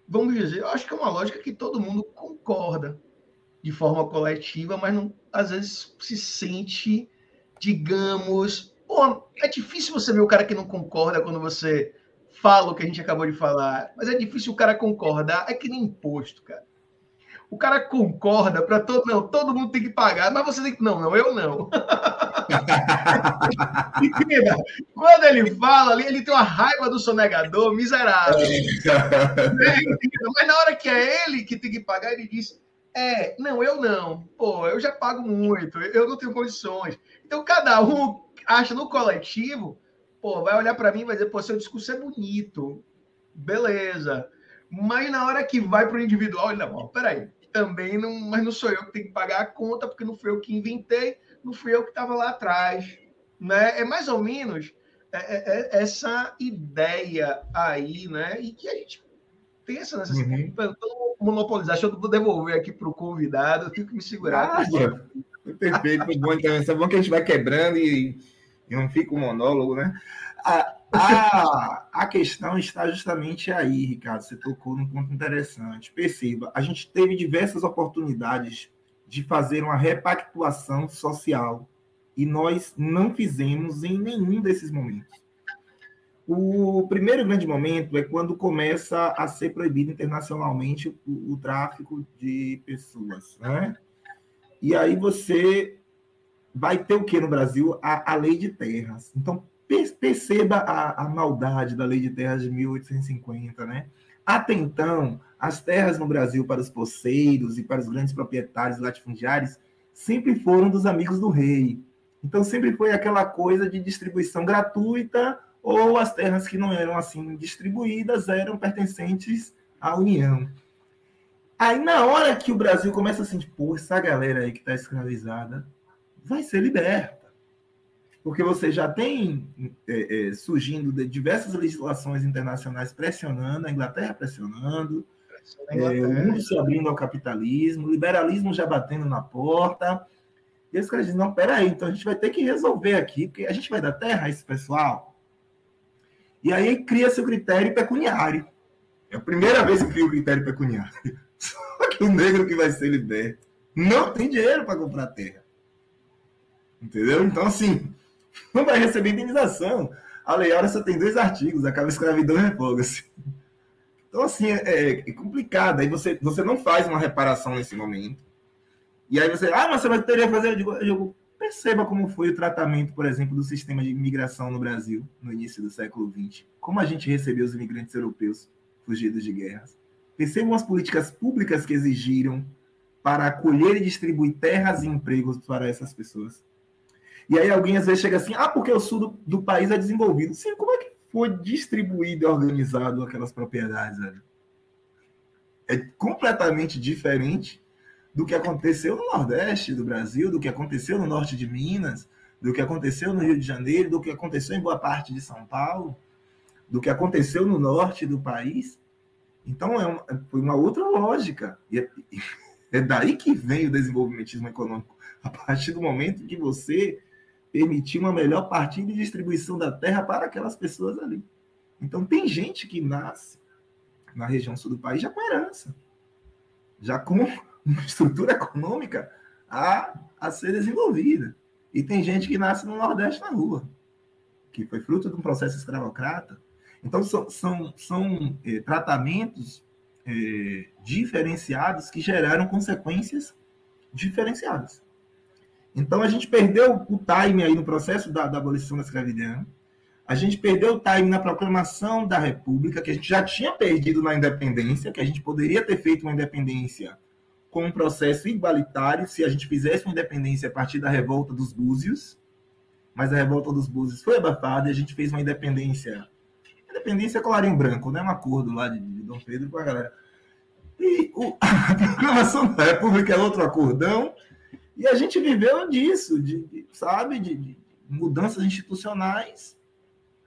vamos dizer, eu acho que é uma lógica que todo mundo concorda de forma coletiva, mas não, às vezes se sente, digamos. Pô, é difícil você ver o cara que não concorda quando você fala o que a gente acabou de falar, mas é difícil o cara concordar. É que nem imposto, cara. O cara concorda para todo. Não, todo mundo tem que pagar, mas você tem que. Não, não, eu não. Entenda? Quando ele fala ali, ele tem uma raiva do sonegador miserável. É. mas na hora que é ele que tem que pagar, ele diz: É, não, eu não. Pô, eu já pago muito, eu não tenho condições. Então cada um acha no coletivo, pô, vai olhar para mim e vai dizer: Pô, seu discurso é bonito. Beleza. Mas na hora que vai para o individual, ele não, peraí, também não, mas não sou eu que tenho que pagar a conta, porque não fui eu que inventei, não fui eu que estava lá atrás. Né? É mais ou menos é, é, é essa ideia aí, né? E que a gente pensa nessa. Uhum. Então, monopolizar, deixa eu devolver aqui para o convidado, eu tenho que me segurar. Ah, perfeito, bom então. É bom que a gente vai quebrando e, e não fica um monólogo, né? A, a, a questão está justamente aí, Ricardo. Você tocou num ponto interessante. Perceba, a gente teve diversas oportunidades de fazer uma repactuação social e nós não fizemos em nenhum desses momentos. O primeiro grande momento é quando começa a ser proibido internacionalmente o, o tráfico de pessoas, né? E aí você vai ter o que no Brasil? A, a lei de terras. Então, perceba a, a maldade da lei de terras de 1850, né? Até então, as terras no Brasil para os poceiros e para os grandes proprietários latifundiários sempre foram dos amigos do rei. Então, sempre foi aquela coisa de distribuição gratuita ou as terras que não eram assim distribuídas eram pertencentes à União. Aí, na hora que o Brasil começa assim, pô, essa galera aí que está escravizada vai ser liberta. Porque você já tem é, é, surgindo de diversas legislações internacionais pressionando, a Inglaterra pressionando, a Inglaterra. É, o mundo se abrindo ao capitalismo, o liberalismo já batendo na porta. E os caras dizem, não, peraí, então a gente vai ter que resolver aqui, porque a gente vai dar terra a esse pessoal. E aí cria-se o critério pecuniário. É a primeira vez que cria o critério pecuniário. Só que o negro que vai ser liberto não tem dinheiro para comprar terra. Entendeu? Então, assim, não vai receber indenização. A lei Áurea só tem dois artigos, acaba escravidão e refoga-se. Então, assim, é, é, complicado. Aí você, você não faz uma reparação nesse momento. E aí você, ah, mas você vai que fazer. Eu digo, eu digo, perceba como foi o tratamento, por exemplo, do sistema de imigração no Brasil no início do século XX. Como a gente recebeu os imigrantes europeus fugidos de guerras. Percebam as políticas públicas que exigiram para acolher e distribuir terras e empregos para essas pessoas. E aí alguém às vezes chega assim, ah, porque o sul do, do país é desenvolvido. Sim, como é que foi distribuído e organizado aquelas propriedades, velho? É completamente diferente do que aconteceu no Nordeste do Brasil, do que aconteceu no Norte de Minas, do que aconteceu no Rio de Janeiro, do que aconteceu em boa parte de São Paulo, do que aconteceu no norte do país. Então, é uma, foi uma outra lógica. E é, é daí que vem o desenvolvimentismo econômico. A partir do momento que você permitir uma melhor partida e distribuição da terra para aquelas pessoas ali. Então, tem gente que nasce na região sul do país já com herança, já com uma estrutura econômica a, a ser desenvolvida. E tem gente que nasce no Nordeste na rua, que foi fruto de um processo escravocrata. Então, são, são, são eh, tratamentos eh, diferenciados que geraram consequências diferenciadas. Então a gente perdeu o time aí no processo da, da abolição da escravidão. A gente perdeu o time na proclamação da República, que a gente já tinha perdido na independência, que a gente poderia ter feito uma independência com um processo igualitário se a gente fizesse uma independência a partir da revolta dos Búzios. Mas a revolta dos Búzios foi abafada e a gente fez uma independência. Independência colarinho branco, né? Um acordo lá de, de Dom Pedro com a galera. E o, a proclamação da República é outro acordão e a gente viveu disso, de, de sabe, de, de, mudanças institucionais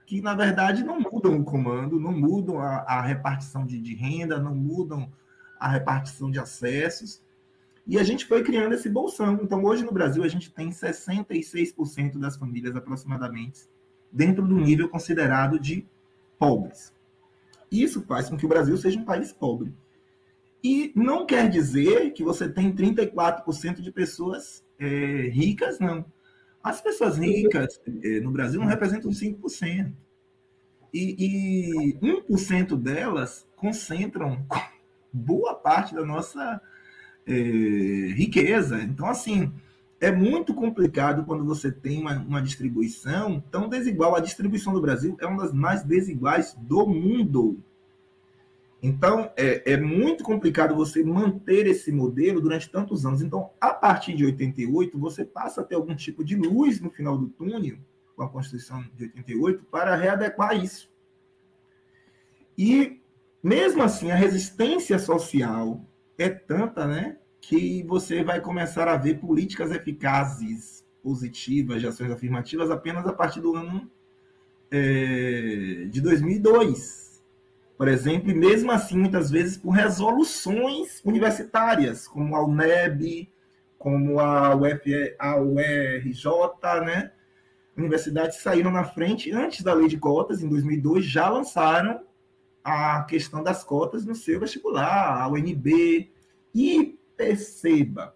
que, na verdade, não mudam o comando, não mudam a, a repartição de, de, renda, não mudam a repartição de acessos. E a gente foi criando esse bolsão. Então, hoje no Brasil, a gente tem 66% das famílias, aproximadamente, dentro do nível considerado de pobres. Isso faz com que o Brasil seja um país pobre. E não quer dizer que você tem 34% de pessoas é, ricas, não. As pessoas ricas é, no Brasil não representam 5%. E, e 1% delas concentram boa parte da nossa é, riqueza. Então, assim, é muito complicado quando você tem uma, uma, distribuição tão desigual. A distribuição do Brasil é uma das mais desiguais do mundo. Então, é, é, muito complicado você manter esse modelo durante tantos anos. Então, a partir de 88, você passa a ter algum tipo de luz no final do túnel, com a Constituição de 88, para readequar isso. E, mesmo assim, a resistência social é tanta, né, que você vai começar a ver políticas eficazes, positivas, de ações afirmativas, apenas a partir do ano é, de 2002 por exemplo, e mesmo assim, muitas vezes, por resoluções universitárias, como a UNEB, como a, UF, a URJ, né? Universidades saíram na frente antes da lei de cotas, em 2002, já lançaram a questão das cotas no seu vestibular, a UNB. E perceba,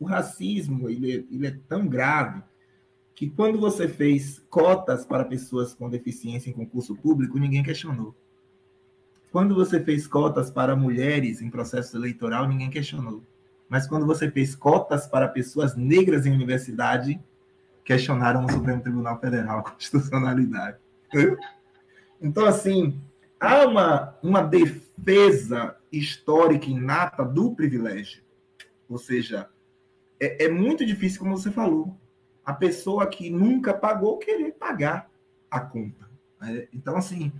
o racismo ele é, ele é tão grave que quando você fez cotas para pessoas com deficiência em concurso público, ninguém questionou. Quando você fez cotas para mulheres em processo eleitoral, ninguém questionou. Mas quando você fez cotas para pessoas negras em universidade, questionaram no Supremo Tribunal Federal a constitucionalidade. Então, assim, há uma, uma defesa histórica inata do privilégio. Ou seja, é, é muito difícil, como você falou, a pessoa que nunca pagou querer pagar a conta. Né? Então, assim,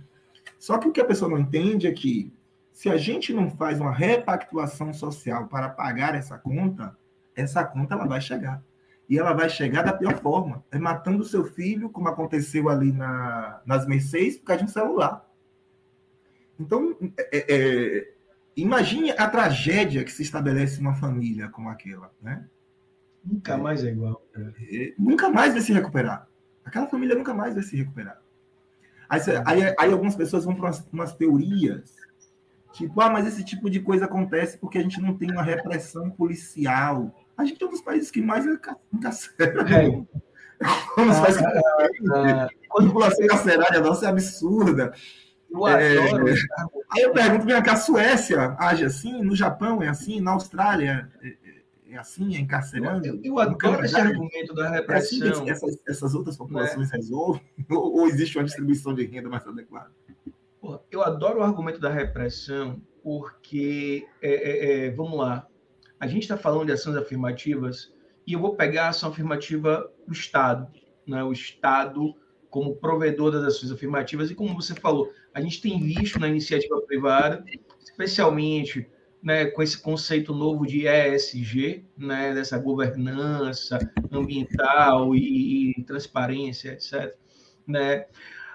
só que o que a pessoa não entende é que Se a gente não faz uma repactuação social para pagar essa conta, essa conta ela vai chegar. E ela vai chegar da pior forma, é matando o seu filho, como aconteceu ali na, nas Mercedes, por causa de um celular. Então, é, é, imagine a tragédia que se estabelece numa família como aquela, né? Nunca mais é igual. É, nunca mais vai se recuperar. Aquela família nunca mais vai se recuperar. Aí, aí, aí algumas pessoas vão para umas, umas, teorias, tipo, ah, mas esse tipo de coisa acontece porque a gente não tem uma repressão policial. A gente é um dos países que mais encarcera. É. Ah, a população carcerária nossa é absurda. Eu é, aí eu pergunto, vem cá, a Suécia age assim, no Japão é assim, na Austrália é, é assim, é encarcerando? Eu, eu adoro esse argumento da repressão. É assim essas, essas, outras populações é. resolvem? Ou, ou, existe uma distribuição de renda mais adequada? Eu adoro o argumento da repressão porque, é, é, é vamos lá, a gente está falando de ações afirmativas e eu vou pegar a ação afirmativa do Estado, né? o Estado como provedor das ações afirmativas e como você falou, a gente tem visto na iniciativa privada, especialmente né, com esse conceito novo de ESG, né, dessa governança ambiental e, e transparência, etc. Né?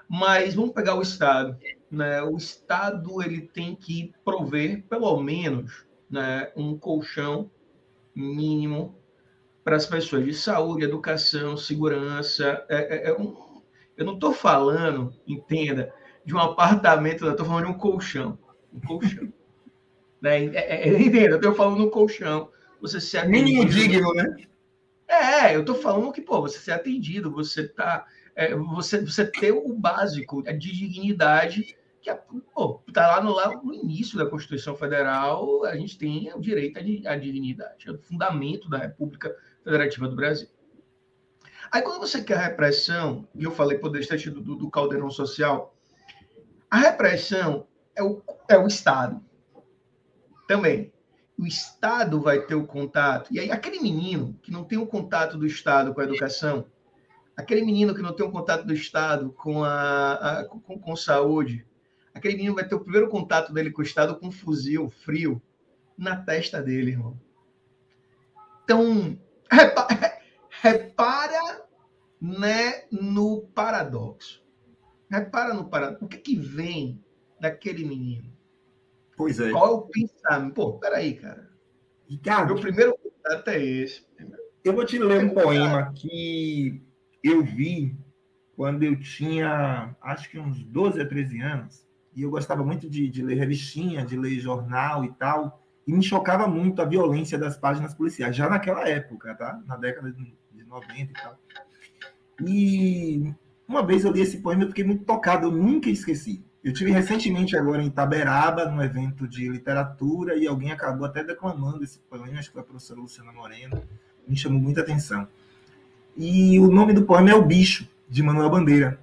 Mas vamos pegar o Estado. Né? O Estado ele tem que prover, pelo menos, né, um colchão mínimo para as pessoas de saúde, educação, segurança. É, é, é um... eu não estou falando, entenda, de um apartamento, eu estou falando de um colchão. Um colchão. Né? É, é, é entenda, eu estou falando no colchão. Você se atendido. Mínimo digno, né? É, eu estou falando que, pô, você ser atendido, você tá. É, você, você ter o básico de dignidade, que está lá no, lá no início da Constituição Federal, a gente tem o direito à dignidade, é o fundamento da República Federativa do Brasil. Aí, quando você quer a repressão, e eu falei poder ter tido do, do caldeirão social, a repressão é o, é o Estado também. O Estado vai ter o contato. E aí, aquele menino que não tem o contato do Estado com a educação, aquele menino que não tem o contato do Estado com a, a com, com saúde, aquele menino vai ter o primeiro contato dele com o Estado com um fuzil frio na testa dele, irmão. Então, repara, né, no paradoxo. Repara no paradoxo. O que, que vem daquele menino? Pois é. Qual é o pensamento? Pô, peraí, cara. Ricardo. Meu primeiro contato é esse. Eu vou te ler um poema que eu vi quando eu tinha, acho que uns 12 a 13 anos, e eu gostava muito de, de ler revistinha, de ler jornal e tal, e me chocava muito a violência das páginas policiais, já naquela época, tá? Na década de 90 e tal. E uma vez eu li esse poema e fiquei muito tocado, eu nunca esqueci. Eu tive recentemente agora em Taberaba, num evento de literatura, e alguém acabou até declamando esse poema, acho que foi a professora Luciana Moreno, me chamou muita atenção. E o nome do poema é O Bicho, de Manuel Bandeira.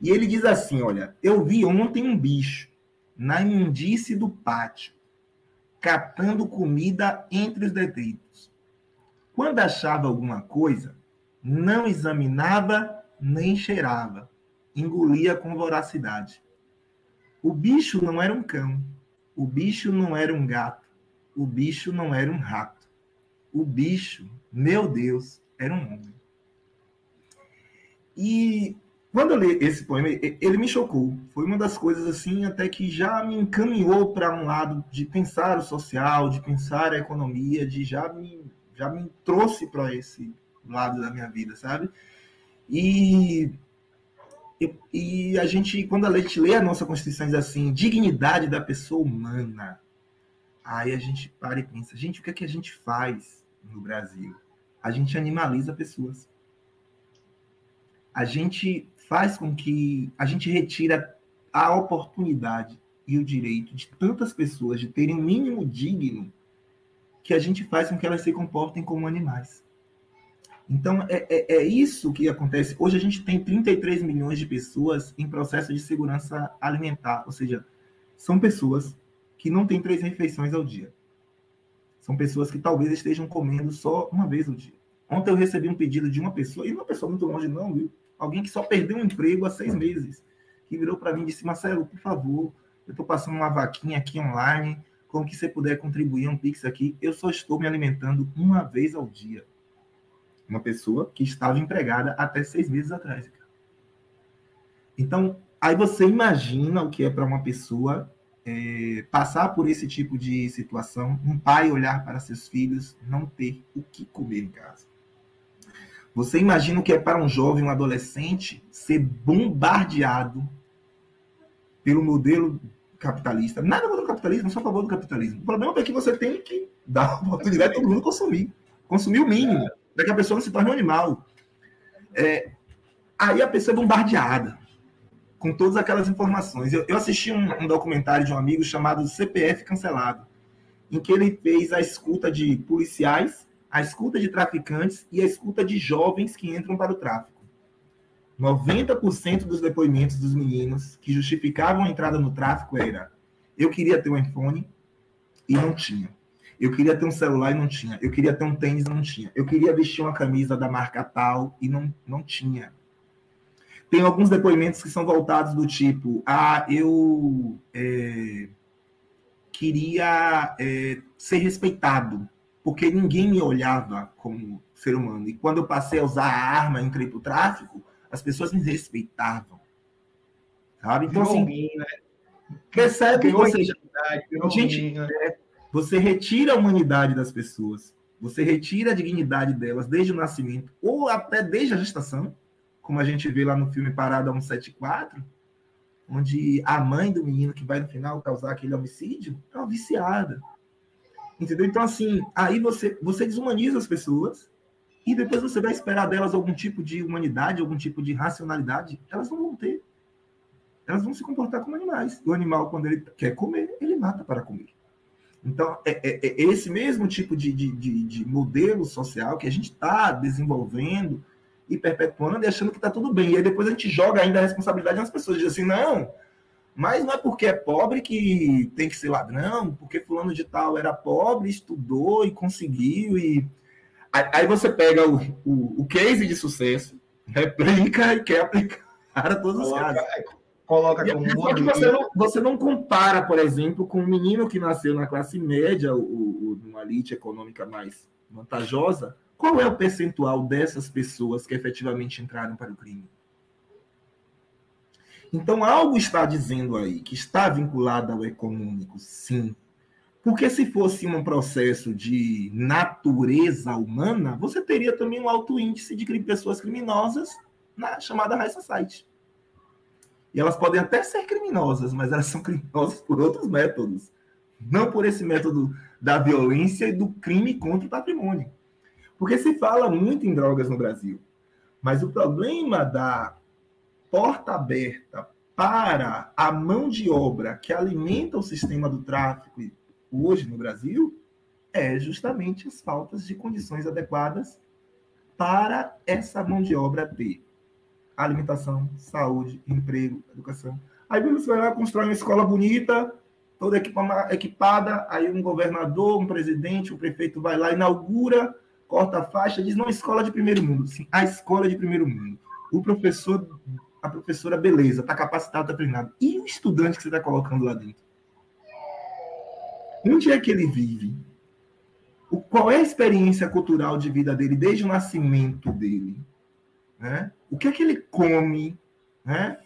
E ele diz assim: Olha, eu vi ontem um bicho na imundície do pátio, catando comida entre os detritos. Quando achava alguma coisa, não examinava nem cheirava engolia com voracidade. O bicho não era um cão, o bicho não era um gato, o bicho não era um rato. O bicho, meu Deus, era um homem. E quando eu li esse poema, ele me chocou. Foi uma das coisas assim, até que já me encaminhou para um lado de pensar o social, de pensar a economia, de já me, já me trouxe para esse lado da minha vida, sabe? E e, e, a gente, quando a gente lê a nossa Constituição, diz assim, dignidade da pessoa humana. Aí a gente para e pensa, gente, o que é que a gente faz no Brasil? A gente animaliza pessoas. A gente faz com que a gente retira a oportunidade e o direito de tantas pessoas de terem um mínimo digno que a gente faz com que elas se comportem como animais. Então, é, é, é, isso que acontece. Hoje a gente tem 33 milhões de pessoas em processo de segurança alimentar, ou seja, são pessoas que não têm três refeições ao dia. São pessoas que talvez estejam comendo só uma vez ao dia. Ontem eu recebi um pedido de uma pessoa, e uma pessoa muito longe não, viu? Alguém que só perdeu um emprego há seis meses, que virou para mim e disse, Marcelo, por favor, eu estou passando uma vaquinha aqui online, com que você puder contribuir um Pix aqui, eu só estou me alimentando uma vez ao dia. Uma pessoa que estava empregada até seis meses atrás. Então, aí você imagina o que é para uma pessoa é, passar por esse tipo de situação, um pai olhar para seus filhos, não ter o que comer em casa. Você imagina o que é para um jovem, um adolescente, ser bombardeado pelo modelo capitalista. Nada contra o capitalismo, só a favor do capitalismo. O problema é que você tem que dar oportunidade a todo mundo consumir. Consumir o mínimo, para que a pessoa não se torne um animal. É, aí a pessoa é bombardeada com todas aquelas informações. Eu, eu assisti um, um, documentário de um amigo chamado CPF Cancelado, em que ele fez a escuta de policiais, a escuta de traficantes e a escuta de jovens que entram para o tráfico. 90% dos depoimentos dos meninos que justificavam a entrada no tráfico era: eu queria ter um iPhone e não tinha. Eu queria ter um celular e não tinha. Eu queria ter um tênis e não tinha. Eu queria vestir uma camisa da marca tal e não, não tinha. Tem alguns depoimentos que são voltados do tipo: ah, eu é, queria é, ser respeitado, porque ninguém me olhava como ser humano. E quando eu passei a usar a arma entrei para o tráfico, as pessoas me respeitavam. Sabe? Então, assim, mim, né? percebe você, gente, né? é, você retira a humanidade das pessoas, você retira a dignidade delas desde o nascimento, ou até desde a gestação, como a gente vê lá no filme Parada 174, onde a mãe do menino que vai no final causar aquele homicídio é uma viciada. Entendeu? Então, assim, aí você, você desumaniza as pessoas e depois você vai esperar delas algum tipo de humanidade, algum tipo de racionalidade, elas não vão ter. Elas vão se comportar como animais. O animal, quando ele quer comer, ele mata para comer. Então, é, é, é esse mesmo tipo de, de, de, de modelo social que a gente está desenvolvendo e perpetuando e achando que está tudo bem. E aí depois a gente joga ainda a responsabilidade nas pessoas, diz assim, não, mas não é porque é pobre que tem que ser ladrão, porque fulano de tal era pobre, estudou e conseguiu. E aí você pega o, o, o case de sucesso, replica e quer aplicar a todos os casos. Coloca como você não, você não compara, por exemplo, com um menino que nasceu na classe média, o, o, numa elite econômica mais vantajosa, qual é o percentual dessas pessoas que efetivamente entraram para o crime? Então, algo está dizendo aí que está vinculado ao econômico, sim. Porque se fosse um processo de natureza humana, você teria também um alto índice de pessoas criminosas na chamada high society. E elas podem até ser criminosas, mas elas são criminosas por outros métodos. Não por esse método da violência e do crime contra o patrimônio. Porque se fala muito em drogas no Brasil, mas o problema da porta aberta para a mão de obra que alimenta o sistema do tráfico hoje no Brasil é justamente as faltas de condições adequadas para essa mão de obra ter alimentação, saúde, emprego, educação. Aí você vai lá, constrói uma escola bonita, toda equipada, aí um governador, um presidente, um prefeito vai lá, inaugura corta a faixa, diz, não, escola de primeiro mundo. Sim, a escola de primeiro mundo. O professor, a professora, beleza, está capacitado, está treinado. E o estudante que você está colocando lá dentro? Onde é que ele vive? O, qual é a experiência cultural de vida dele desde o nascimento dele? Né? O que é que ele come? Né?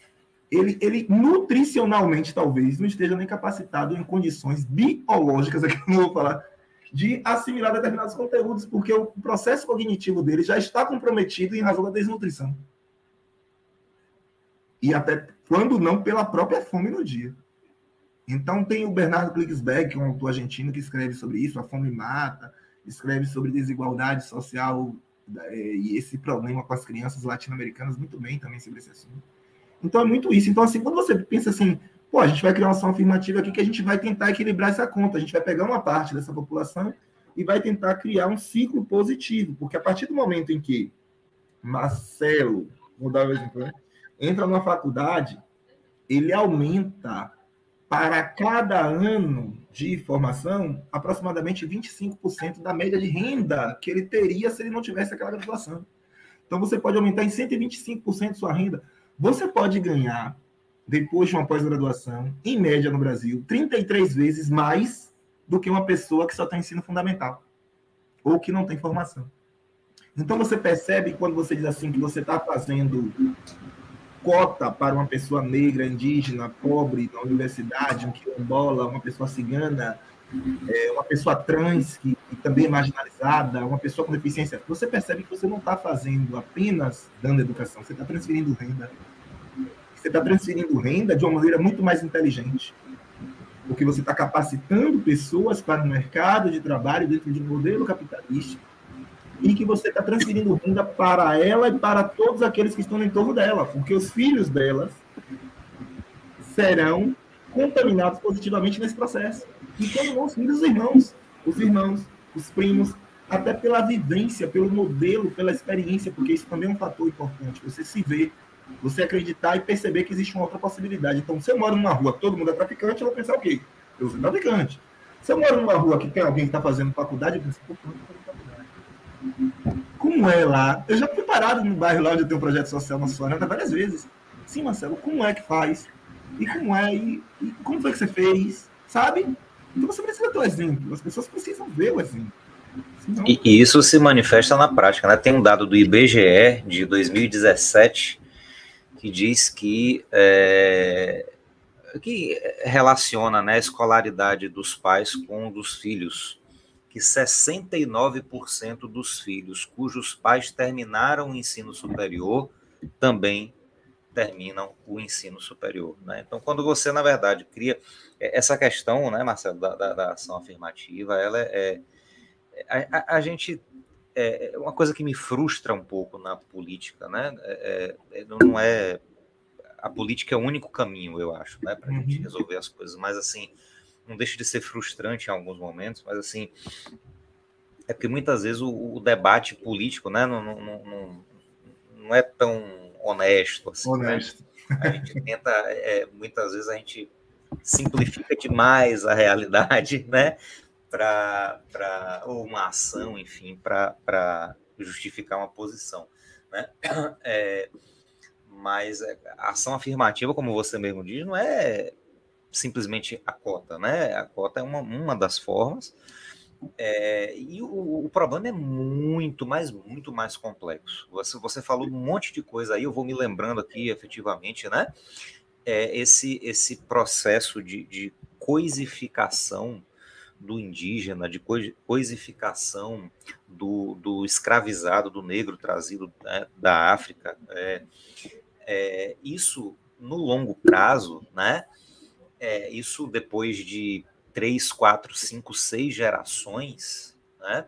Ele, ele nutricionalmente talvez não esteja nem capacitado em condições biológicas, aqui não vou falar de assimilar determinados conteúdos, porque o processo cognitivo dele já está comprometido em razão da desnutrição. E até quando não pela própria fome no dia. Então tem o Bernardo Klicksberg, que é um autor argentino que escreve sobre isso, a fome mata, escreve sobre desigualdade social é, e esse problema com as crianças latino-americanas muito bem também sobre esse assunto. Então é muito isso. Então assim, quando você pensa assim, pô, a gente vai criar uma ação afirmativa aqui que a gente vai tentar equilibrar essa conta. A gente vai pegar uma parte dessa população e vai tentar criar um ciclo positivo, porque a partir do momento em que Marcelo, vou dar um exemplo, né? entra numa faculdade, ele aumenta para cada ano de formação aproximadamente 25% da média de renda que ele teria se ele não tivesse aquela graduação. Então você pode aumentar em 125% sua renda. Você pode ganhar depois de uma pós-graduação, em média no Brasil, 33 vezes mais do que uma pessoa que só tem ensino fundamental ou que não tem formação. Então você percebe quando você diz assim que você está fazendo cota para uma pessoa negra, indígena, pobre na universidade, um quilombola, uma pessoa cigana, é, uma pessoa trans que, que, também é marginalizada, uma pessoa com deficiência, você percebe que você não está fazendo apenas dando educação, você está transferindo renda. Você está transferindo renda de uma maneira muito mais inteligente. Porque você está capacitando pessoas para o mercado de trabalho dentro de um modelo capitalista e que você está transferindo renda para ela e para todos aqueles que estão no entorno dela, porque os filhos delas serão contaminados positivamente nesse processo. E não os filhos, os irmãos, os irmãos, os primos, até pela vivência, pelo modelo, pela experiência, porque isso também é um fator importante. Você se vê, você acreditar e perceber que existe uma outra possibilidade. Então, se eu moro numa rua, todo mundo é traficante, eu vou pensar o quê? Eu sou traficante. Se eu moro numa rua que tem alguém que está fazendo faculdade, eu penso, pô. Como é lá? Eu já fui parado no bairro lá onde tem um projeto social na Soranda várias vezes. Sim, Marcelo, como é que faz? E como é? E, e como foi que você fez? Sabe? Então você precisa ter o exemplo, as pessoas precisam ver o exemplo. Senão... E, e, isso se manifesta na prática, né? Tem um dado do IBGE de 2017 que diz que, é, que relaciona né, a escolaridade dos pais com dos filhos, que 69% dos filhos cujos pais terminaram o ensino superior também terminam o ensino superior. Né? Então, quando você, na verdade, cria é, essa questão, né, Marcelo, da, da, da ação afirmativa, ela é. é a, a, gente. É, é uma coisa que me frustra um pouco na política, né? É, não é. A política é o único caminho, eu acho, né, para a gente uhum. resolver as coisas, mas assim, não deixa de ser frustrante em alguns momentos, mas assim, é porque muitas vezes o, o debate político, né, não, não, não, não é tão honesto. Assim, né? honesto. Né? A gente tenta, é, muitas vezes a gente simplifica demais a realidade, né? Para uma ação, enfim, para justificar uma posição. Né? É, mas a ação afirmativa, como você mesmo diz, não é simplesmente a cota, né? A cota é uma, uma das formas, é, e o, o, problema é muito, mas muito mais complexo. Você, você falou um monte de coisa aí, eu vou me lembrando aqui efetivamente, né? É, esse, esse processo de, de coisificação do indígena, de coisificação do, do escravizado, do negro trazido né, da África, é, é, isso no longo prazo, né? É, isso depois de três, quatro, cinco, seis gerações, né?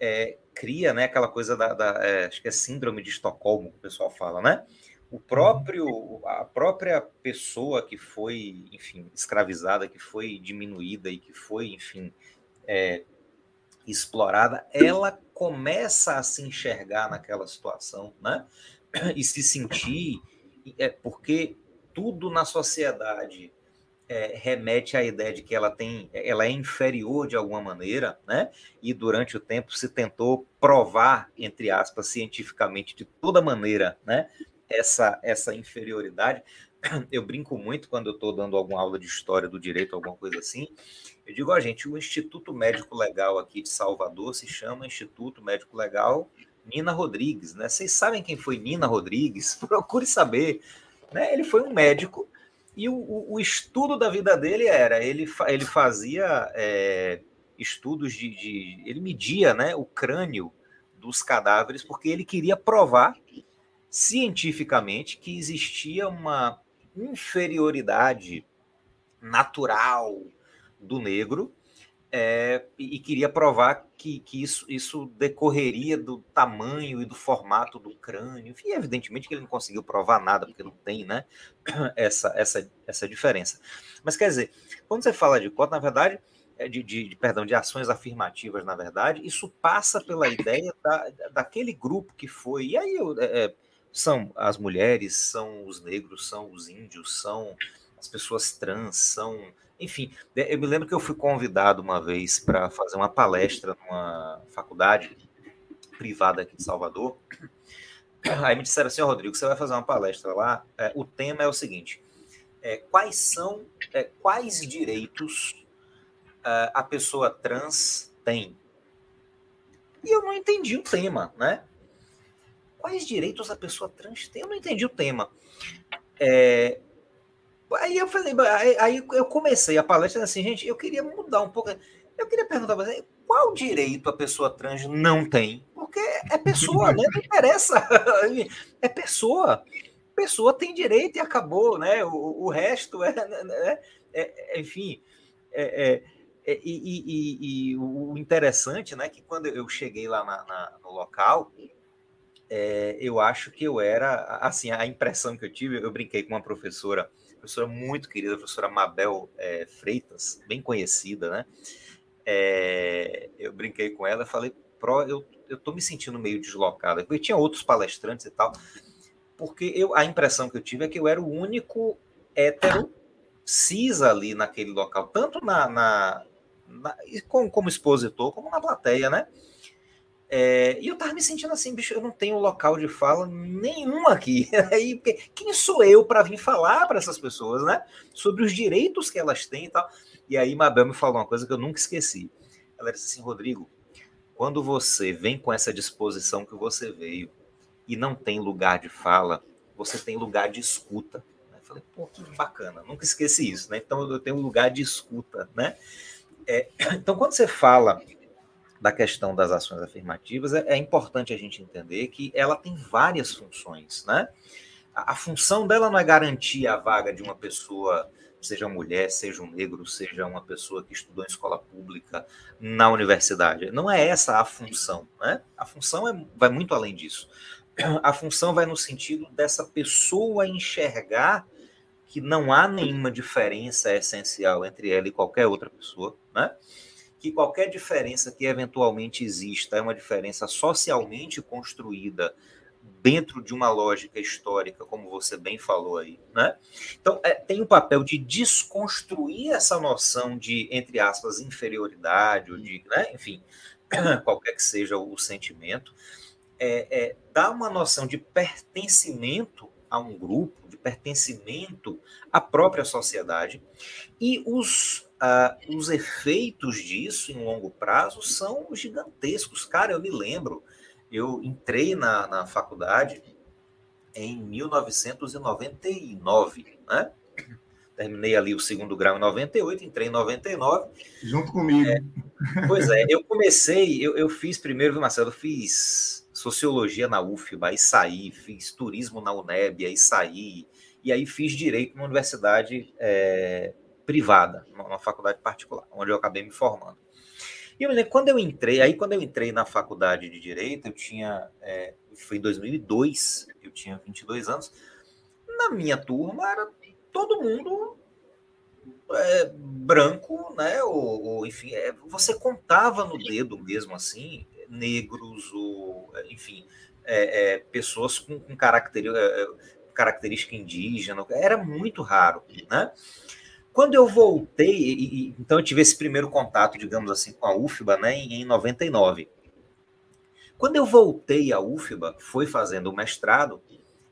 É, cria, né, aquela coisa da, da é, acho que é síndrome de Estocolmo que o pessoal fala, né? O próprio, a própria pessoa que foi, enfim, escravizada, que foi diminuída e que foi, enfim, é, explorada, ela começa a se enxergar naquela situação, né? E se sentir, é porque tudo na sociedade é, remete à ideia de que ela tem, ela é inferior de alguma maneira, né? E durante o tempo se tentou provar, entre aspas, cientificamente de toda maneira, né? Essa essa inferioridade. Eu brinco muito quando eu estou dando alguma aula de história do direito, alguma coisa assim. Eu digo, a gente, o Instituto Médico Legal aqui de Salvador se chama Instituto Médico Legal Nina Rodrigues, né? Vocês sabem quem foi Nina Rodrigues? Procure saber. Né? Ele foi um médico e o, o, estudo da vida dele era, ele, ele fazia é, estudos de, de, Ele media né, o crânio dos cadáveres, porque ele queria provar cientificamente que existia uma inferioridade natural do negro é, e queria provar que, que isso, isso decorreria do tamanho e do formato do crânio. E evidentemente que ele não conseguiu provar nada, porque não tem né, essa, essa, essa diferença. Mas quer dizer, quando você fala de cota, na verdade, é de, de, de, perdão, de ações afirmativas, na verdade, isso passa pela ideia da, daquele grupo que foi. E aí é, é, são as mulheres, são os negros, são os índios, são as pessoas trans, são enfim, né, eu me lembro que eu fui convidado uma vez para fazer uma palestra numa faculdade privada aqui de Salvador. Aí me disseram assim, Rodrigo, você vai fazer uma palestra lá. É, o tema é o seguinte: é, quais são, é, quais direitos uh, a pessoa trans tem. E eu não entendi o tema, né? Quais direitos a pessoa trans tem? Eu não entendi o tema. É, aí eu falei, aí eu comecei a palestra assim, gente, eu queria mudar um pouco. Eu queria perguntar para você, qual direito a pessoa trans não tem? Porque é pessoa, né? Não interessa. É pessoa. Pessoa tem direito e acabou, né? O, o resto é, né? é, é enfim, é, é, é e, e, e, e, o interessante, né, que quando eu cheguei lá na, na, no local, é, eu acho que eu era, assim, a impressão que eu tive, eu brinquei com uma professora, professora muito querida, a professora Mabel é, Freitas, bem conhecida, né? É, eu brinquei com ela, falei, Pro, eu, eu tô me sentindo meio deslocada, porque tinha outros palestrantes e tal, porque eu, a impressão que eu tive é que eu era o único hétero cis ali naquele local, tanto na, na, na como, como expositor, como na plateia, né? É, e eu tava me sentindo assim, bicho, eu não tenho local de fala nenhum aqui. Aí, quem sou eu para vir falar para essas pessoas, né? Sobre os direitos que elas têm e tal. E aí, Mabel me falou uma coisa que eu nunca esqueci. Ela disse assim, Rodrigo, quando você vem com essa disposição que você veio e não tem lugar de fala, você tem lugar de escuta. Eu falei, pô, que bacana, nunca esqueci isso, né? Então eu tenho um lugar de escuta, né? É, então, quando você fala da questão das ações afirmativas, é, é, importante a gente entender que ela tem várias funções, né? A, a, função dela não é garantir a vaga de uma pessoa, seja mulher, seja um negro, seja uma pessoa que estudou em escola pública na universidade. Não é essa a função, né? A função é, vai muito além disso. A função vai no sentido dessa pessoa enxergar que não há nenhuma diferença essencial entre ela e qualquer outra pessoa, né? Que qualquer diferença que eventualmente exista é uma diferença socialmente construída dentro de uma lógica histórica, como você bem falou aí, né? Então, é, tem o papel de desconstruir essa noção de, entre aspas, inferioridade, ou de, né? enfim, qualquer que seja o sentimento, é, é, dar uma noção de pertencimento a um grupo, de pertencimento à própria sociedade, e os uh, os efeitos disso em longo prazo são gigantescos. Cara, eu me lembro, eu entrei na, na faculdade em 1999, né? Terminei ali o segundo grau em 98, entrei em 99. Junto comigo. É, pois é, eu comecei, eu, eu fiz primeiro, viu, Marcelo? Eu fiz sociologia na UFBA, e saí, fiz turismo na UNEB, aí saí, e aí fiz direito na universidade é, privada, numa faculdade particular, onde eu acabei me formando. E eu lembro, quando eu entrei, aí quando eu entrei na faculdade de Direito, eu tinha, é, foi em 2002, eu tinha 22 anos, na minha turma era todo mundo é, branco, né, ou, ou enfim, é, você contava no dedo mesmo, assim, negros, ou, enfim, é, é, pessoas com, com característica, é, característica indígena, era muito raro, né? Quando eu voltei, e, então eu tive esse primeiro contato, digamos assim, com a UFBA, né, em, em 99. Quando eu voltei à UFBA, foi fazendo o mestrado,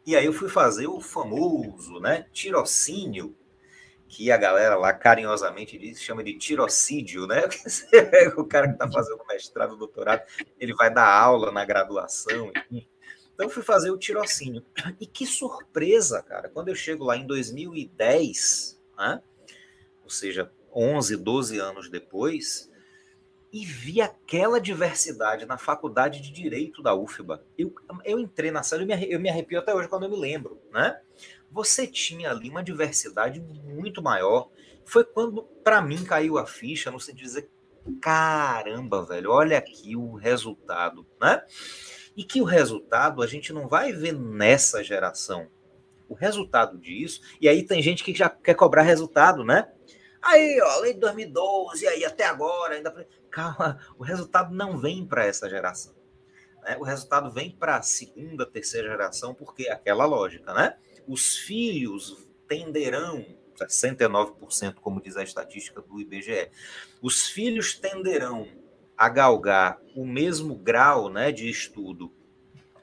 e aí eu fui fazer o famoso, né, tirocínio, que a galera lá carinhosamente diz, chama de tirocídio, né? o cara que está fazendo mestrado, doutorado, ele vai dar aula na graduação. Então eu fui fazer o tirocínio. E que surpresa, cara, quando eu chego lá em 2010, né? Ou seja, 11, 12 anos depois, e vi aquela diversidade na faculdade de Direito da UFBA. Eu, eu entrei na sala, eu me, eu me arrepio até hoje quando eu me lembro, né? Você tinha ali uma diversidade muito maior. Foi quando, para mim, caiu a ficha sentido de dizer: caramba, velho, olha aqui o resultado, né? E que o resultado a gente não vai ver nessa geração. O resultado disso, e aí tem gente que já quer cobrar resultado, né? Aí, ó, lei de 2012, aí até agora, ainda. Calma, o resultado não vem para essa geração. Né? O resultado vem para a segunda, terceira geração, porque é aquela lógica, né? Os filhos tenderão, 69%, como diz a estatística do IBGE, os filhos tenderão a galgar o mesmo grau né, de estudo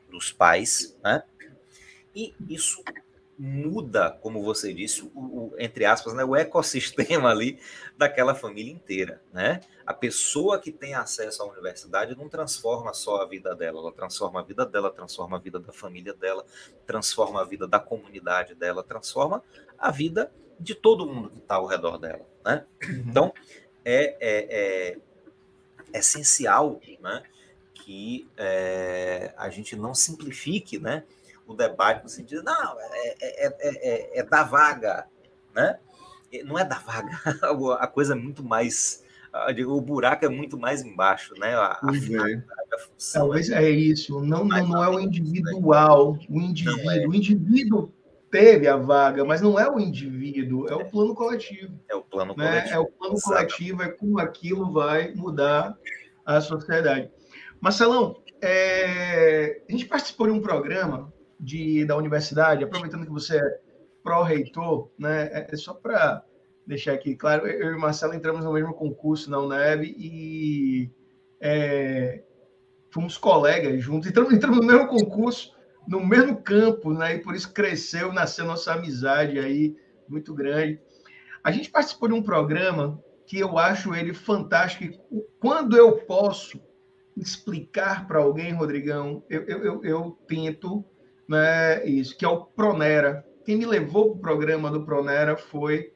dos pais, né? E isso muda, como você disse, o, o, entre aspas, né, o ecossistema ali daquela família inteira, né? A pessoa que tem acesso à universidade não transforma só a vida dela, ela transforma a vida dela, transforma a vida da família dela, transforma a vida da comunidade dela, transforma a vida de todo mundo que está ao redor dela, né? Uhum. Então, é, é, é essencial, né, que é, a gente não simplifique, né, o debate no sentido, não, é, é, é, é da vaga, né? Não é da vaga, a coisa é muito mais, digo, o buraco é muito mais embaixo, né? A, a, a função, Talvez é isso, não, não, não é o individual, o indivíduo, o indivíduo teve a vaga, mas não é o indivíduo, é o plano coletivo. É o plano né? coletivo. É o plano coletivo, é como aquilo vai mudar a sociedade. Marcelão, é... a gente participou de um programa de, da universidade, aproveitando que você é pró-reitor, né? É, é só para deixar aqui claro, eu e Marcelo entramos no mesmo concurso na UNEB e é, fomos colegas juntos, entramos, entramos no mesmo concurso, no mesmo campo, né? E por isso cresceu, nasceu nossa amizade aí muito grande. A gente participou de um programa que eu acho ele fantástico. Quando eu posso explicar para alguém, Rodrigão, eu, eu, eu, eu tento né, isso, que é o Pronera. Quem me levou para o programa do Pronera foi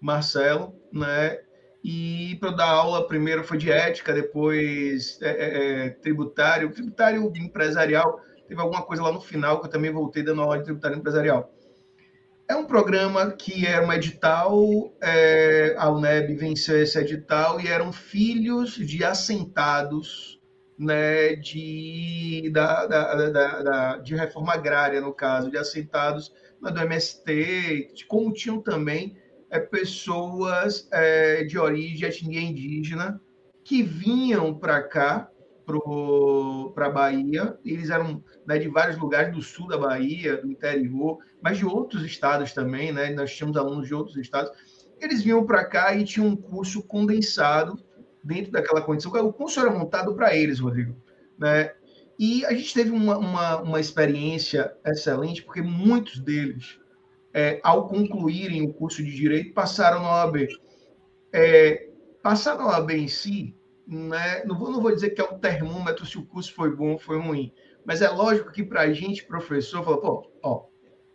Marcelo, né? E para dar aula, primeiro foi de ética, depois é, é, é, tributário, tributário empresarial. Teve alguma coisa lá no final que eu também voltei dando aula de tributário empresarial. É um programa que era um edital, é, a UNEB venceu esse edital e eram filhos de assentados né, de, da, da, da, da, de reforma agrária, no caso, de assentados né, do MST, como tinham também é, pessoas é, de origem etnia indígena que vinham para cá, para a Bahia, eles eram né, de vários lugares do sul da Bahia, do interior, mas de outros estados também, né? Nós tínhamos alunos de outros estados. Eles vinham para cá e tinham um curso condensado dentro daquela condição. O curso era montado para eles, Rodrigo. Né? E a gente teve uma, uma, uma experiência excelente, porque muitos deles, é, ao concluírem o curso de Direito, passaram na OAB. É, passar na OAB em si, né, não, vou, não vou dizer que é um termômetro se o curso foi bom ou foi ruim, mas é lógico que para a gente, professor, falou, pô, ó,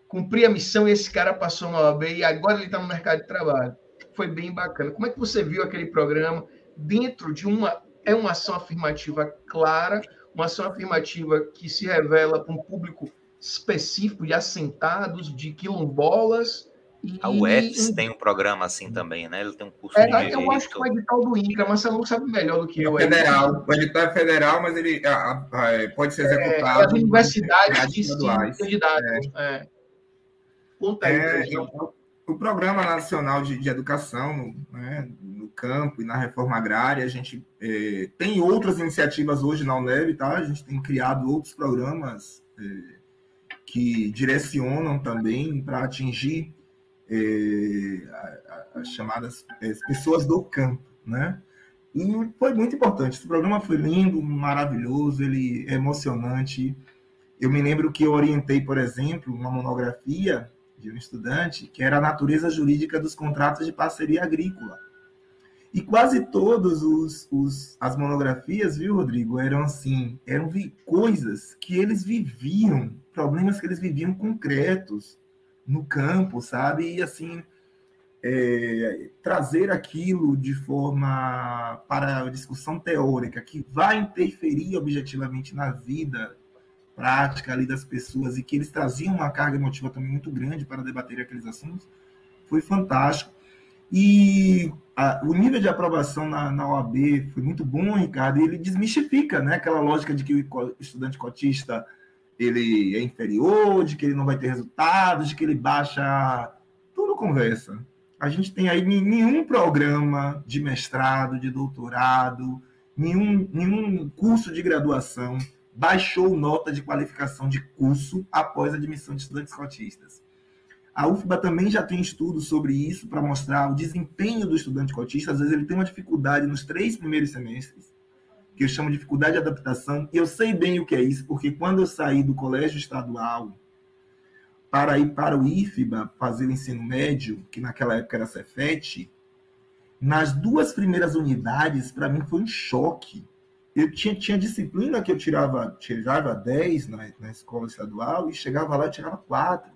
cumpri a missão esse cara passou na OAB e agora ele está no mercado de trabalho. Foi bem bacana. Como é que você viu aquele programa? Dentro de uma é uma ação afirmativa clara, uma ação afirmativa que se revela para um público específico de assentados, de quilombolas. E... A UFS tem um programa assim também, né? Ele tem um curso é, de direito. Eu acho que o edital do INCRA, mas você não sabe melhor do que eu. É federal. O edital é federal, mas ele pode ser executado. É, as universidades candidatos. É. É, o Programa Nacional de, de Educação né, campo e na reforma agrária, a gente é, tem outras iniciativas hoje na UNEB, tá? A gente tem criado outros programas é, que direcionam também para atingir é, as chamadas é, pessoas do campo, né? E foi muito importante. Esse programa foi lindo, maravilhoso, ele é emocionante. Eu me lembro que eu orientei, por exemplo, uma monografia de um estudante, que era a natureza jurídica dos contratos de parceria agrícola. E quase todas os, os, as monografias, viu, Rodrigo, eram assim, eram coisas que eles viviam, problemas que eles viviam concretos no campo, sabe? E assim, é, trazer aquilo de forma para discussão teórica que vai interferir objetivamente na vida prática ali das pessoas e que eles traziam uma carga emotiva também muito grande para debater aqueles assuntos, foi fantástico. E a, o nível de aprovação na, na OAB foi muito bom, Ricardo, e ele desmistifica né, aquela lógica de que o estudante cotista ele é inferior, de que ele não vai ter resultados, de que ele baixa. Tudo conversa. A gente tem aí nenhum programa de mestrado, de doutorado, nenhum, nenhum curso de graduação baixou nota de qualificação de curso após a admissão de estudantes cotistas. A UFBA também já tem estudos sobre isso para mostrar o desempenho do estudante cotista. Às vezes ele tem uma dificuldade nos três primeiros semestres, que eu chamo de dificuldade de adaptação. E eu sei bem o que é isso, porque quando eu saí do colégio estadual, para ir para o IFBA fazer o ensino médio, que naquela época era Cefet, nas duas primeiras unidades, para mim foi um choque. Eu tinha, tinha disciplina que eu tirava, tirava 10 na, na escola estadual e chegava lá e tirava 4.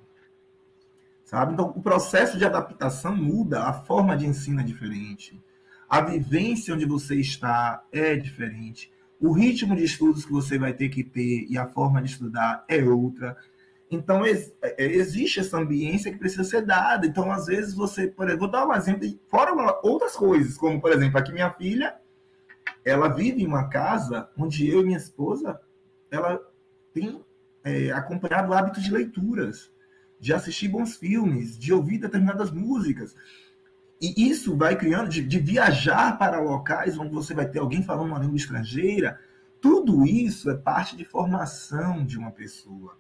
Sabe? Então, o processo de adaptação muda, a forma de ensino é diferente, a vivência onde você está é diferente, o ritmo de estudos que você vai ter que ter e a forma de estudar é outra. Então, ex é, existe essa ambiência que precisa ser dada. Então, às vezes, você, por exemplo, vou dar um exemplo, fora outras coisas, como, por exemplo, aqui minha filha, ela vive em uma casa onde eu e minha esposa, ela tem é, acompanhado hábitos de leituras, de assistir bons filmes, de ouvir determinadas músicas. E isso vai criando, de, de viajar para locais onde você vai ter alguém falando uma língua estrangeira. Tudo isso é parte de formação de uma pessoa.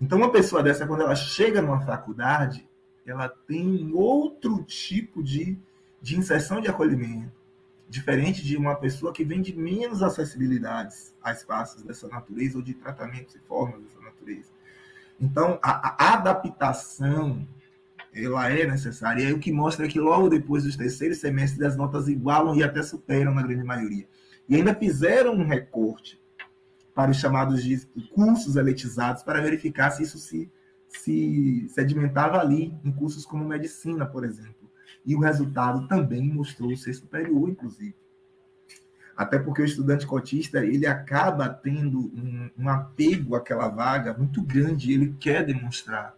Então, uma pessoa dessa, quando ela chega numa faculdade, ela tem outro tipo de, de inserção de acolhimento, diferente de uma pessoa que vem de menos acessibilidades a espaços dessa natureza ou de tratamentos e formas dessa natureza. Então, a, a adaptação ela é necessária. E aí o que mostra é que logo depois dos terceiros semestres as notas igualam e até superam na grande maioria. E ainda fizeram um recorte para os chamados de cursos eletizados, para verificar se isso se, se sedimentava ali em cursos como medicina, por exemplo. E o resultado também mostrou ser superior, inclusive. Até porque o estudante cotista ele acaba tendo um, um apego àquela vaga muito grande, ele quer demonstrar,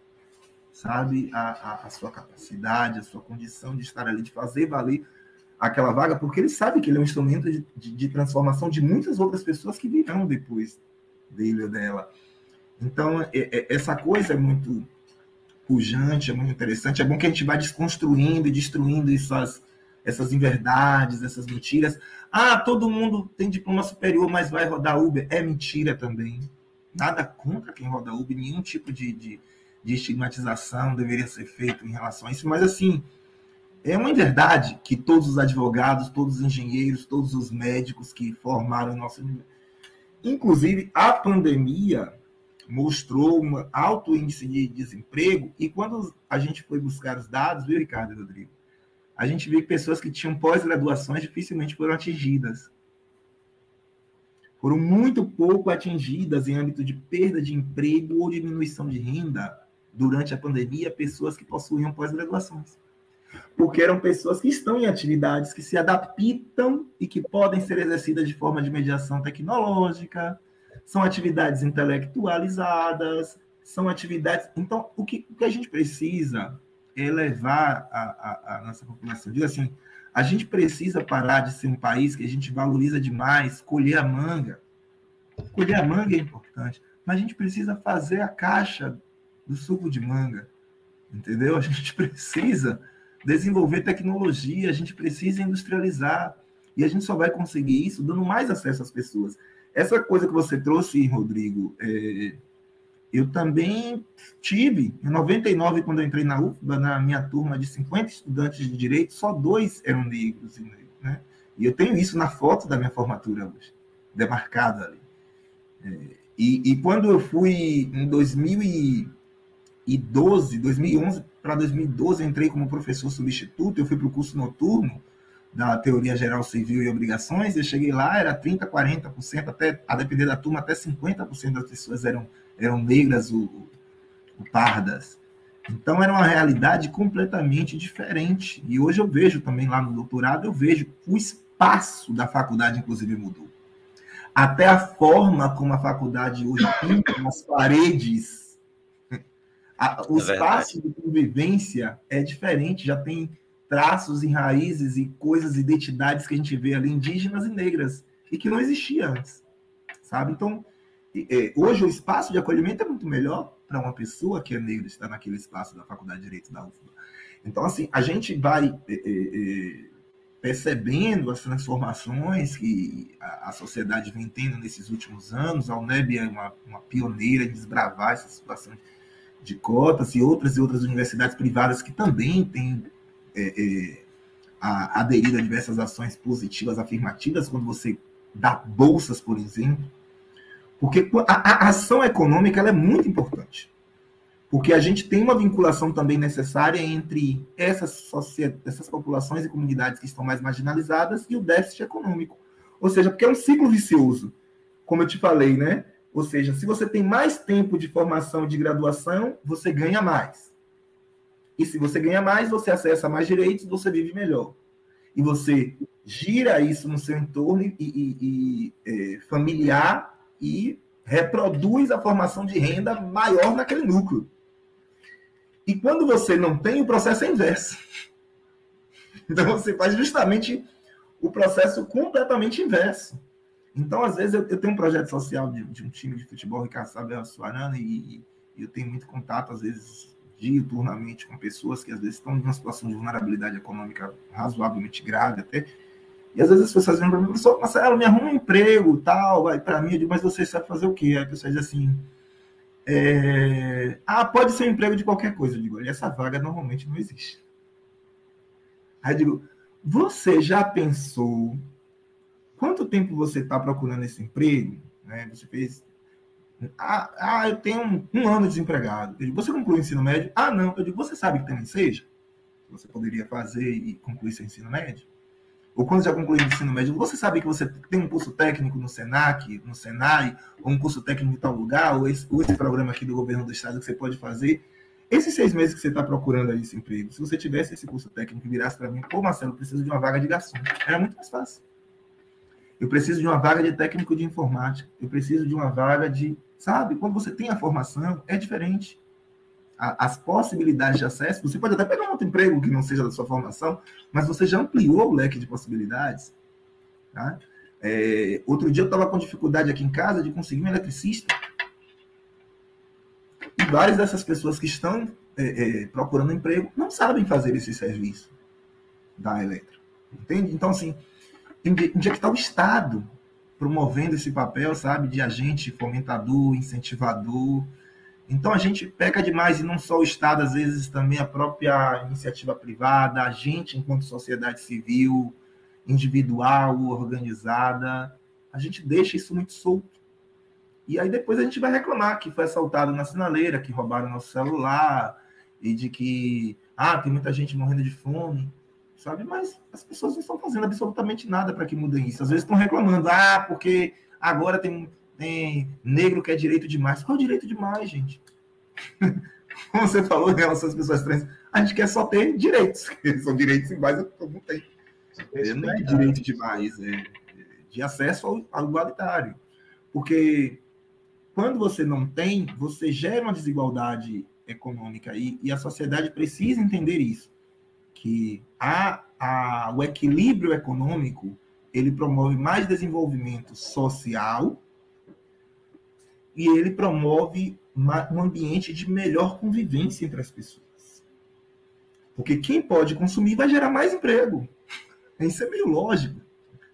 sabe, a, a, a sua capacidade, a sua condição de estar ali, de fazer valer aquela vaga, porque ele sabe que ele é um instrumento de, de, de transformação de muitas outras pessoas que virão depois dele ou dela. Então, é, é, essa coisa é muito pujante, é muito interessante. É bom que a gente vá desconstruindo e destruindo essas, essas inverdades, essas mentiras. Ah, todo mundo tem diploma superior, mas vai rodar Uber. É mentira também. Nada contra quem roda Uber, nenhum tipo de, de, de estigmatização deveria ser feito em relação a isso. Mas, assim, é uma verdade que todos os advogados, todos os engenheiros, todos os médicos que formaram o nosso. Inclusive, a pandemia mostrou um alto índice de desemprego, e quando a gente foi buscar os dados, viu, Ricardo e Rodrigo? A gente viu que pessoas que tinham pós-graduações dificilmente foram atingidas. Foram muito pouco atingidas em âmbito de perda de emprego ou diminuição de renda durante a pandemia, pessoas que possuíam pós-graduações porque eram pessoas que estão em atividades que se adaptam e que podem ser exercidas de forma de mediação tecnológica, são atividades intelectualizadas, são atividades. Então, o que, o que a gente precisa é levar a, a, a nossa população. Diz assim: a gente precisa parar de ser um país que a gente valoriza demais, colher a manga. Colher a manga é importante, mas a gente precisa fazer a caixa do suco de manga. Entendeu? A gente precisa desenvolver tecnologia, a gente precisa industrializar. E a gente só vai conseguir isso dando mais acesso às pessoas. Essa coisa que você trouxe, Rodrigo, é, eu também tive, em 99, quando eu entrei na UFBA, na minha turma de 50 estudantes de direito, só dois eram negros. Né? E eu tenho isso na foto da minha formatura hoje, demarcada ali. É, e, e quando eu fui em 2012, 2011, para 2012 entrei como professor substituto, eu fui para o curso noturno da Teoria Geral Civil e Obrigações, eu cheguei lá, era 30%, 40%, até, a depender da turma, até 50% das pessoas eram, eram negras ou, ou pardas. Então era uma realidade completamente diferente. E hoje eu vejo também lá no doutorado, eu vejo o espaço da faculdade, inclusive, mudou. Até a forma como a faculdade hoje pinta nas paredes a, o é espaço de convivência é diferente, já tem traços e raízes e coisas, identidades que a gente vê ali, indígenas e negras, e que não existia antes, sabe? Então, hoje o espaço de acolhimento é muito melhor para uma pessoa que é negra estar naquele espaço da Faculdade de Direito da UFBA. Então, assim, a gente vai é, é, percebendo as transformações que a, a, sociedade vem tendo nesses últimos anos. A UNEB é uma, uma pioneira em desbravar essa situação de de cotas e outras e outras universidades privadas que também têm é, é, a, aderido a diversas ações positivas, afirmativas, quando você dá bolsas, por exemplo. Porque a, a ação econômica é muito importante. Porque a gente tem uma vinculação também necessária entre essas, essas populações e comunidades que estão mais marginalizadas e o déficit econômico. Ou seja, porque é um ciclo vicioso, como eu te falei, né? Ou seja, se você tem mais tempo de formação de graduação, você ganha mais. E se você ganha mais, você acessa mais direitos, você vive melhor. E você gira isso no seu entorno e, e, e é, familiar e reproduz a formação de renda maior naquele núcleo. E quando você não tem, o processo é inverso. Então você faz justamente o processo completamente inverso. Então, às vezes, eu, eu tenho um projeto social de, de, um time de futebol, Ricardo sabe, a Suarana, e, e, eu tenho muito contato, às vezes, diuturnamente com pessoas que, às vezes, estão em uma situação de vulnerabilidade econômica razoavelmente grave até. E, às vezes, as pessoas vêm para mim, professor, Marcelo, me arruma um emprego, tal, vai para mim, eu digo, mas você sabe fazer o quê? Aí a pessoa diz assim, é... Ah, pode ser um emprego de qualquer coisa. Eu digo, olha, essa vaga normalmente não existe. Aí eu digo, você já pensou quanto tempo você está procurando esse emprego? Né? Você fez. Ah, ah eu tenho um, um, ano de desempregado. Eu digo, você concluiu o ensino médio? Ah, não. Eu digo, você sabe que também seja? Você poderia fazer e concluir seu ensino médio? Ou quando já concluiu o ensino médio, você sabe que você tem um curso técnico no SENAC, no SENAI, ou um curso técnico em tal lugar, ou esse, ou esse programa aqui do governo do estado que você pode fazer. Esses seis meses que você está procurando aí esse emprego, se você tivesse esse curso técnico e virasse para mim, pô, Marcelo, preciso de uma vaga de garçom. Era muito mais fácil. Eu preciso de uma vaga de técnico de informática. Eu preciso de uma vaga de. Sabe? Quando você tem a formação, é diferente as possibilidades de acesso, você pode até pegar um outro emprego que não seja da sua formação, mas você já ampliou o leque de possibilidades. Tá? É, outro dia eu estava com dificuldade aqui em casa de conseguir um eletricista. E várias dessas pessoas que estão é, é, procurando emprego não sabem fazer esse serviço da Eletra. Entende? Então, assim, onde é que está o Estado promovendo esse papel, sabe, de agente fomentador, incentivador, então a gente peca demais, e não só o Estado, às vezes também a própria iniciativa privada, a gente, enquanto sociedade civil, individual, organizada, a gente deixa isso muito solto. E aí depois a gente vai reclamar que foi assaltado na sinaleira, que roubaram nosso celular, e de que, ah, tem muita gente morrendo de fome, sabe? Mas as pessoas não estão fazendo absolutamente nada para que mudem isso. Às vezes estão reclamando, ah, porque agora tem tem negro que é direito demais. Qual é o direito demais, gente? Como você falou em relação às pessoas trans, a gente quer só ter direitos. São direitos iguais a todo mundo tem. Não é direito demais, é de acesso ao, ao igualitário. Porque quando você não tem, você gera uma desigualdade econômica aí, e a sociedade precisa entender isso. Que a, a, o equilíbrio econômico ele promove mais desenvolvimento social e ele promove um ambiente de melhor convivência entre as pessoas. Porque quem pode consumir vai gerar mais emprego. Isso é meio lógico.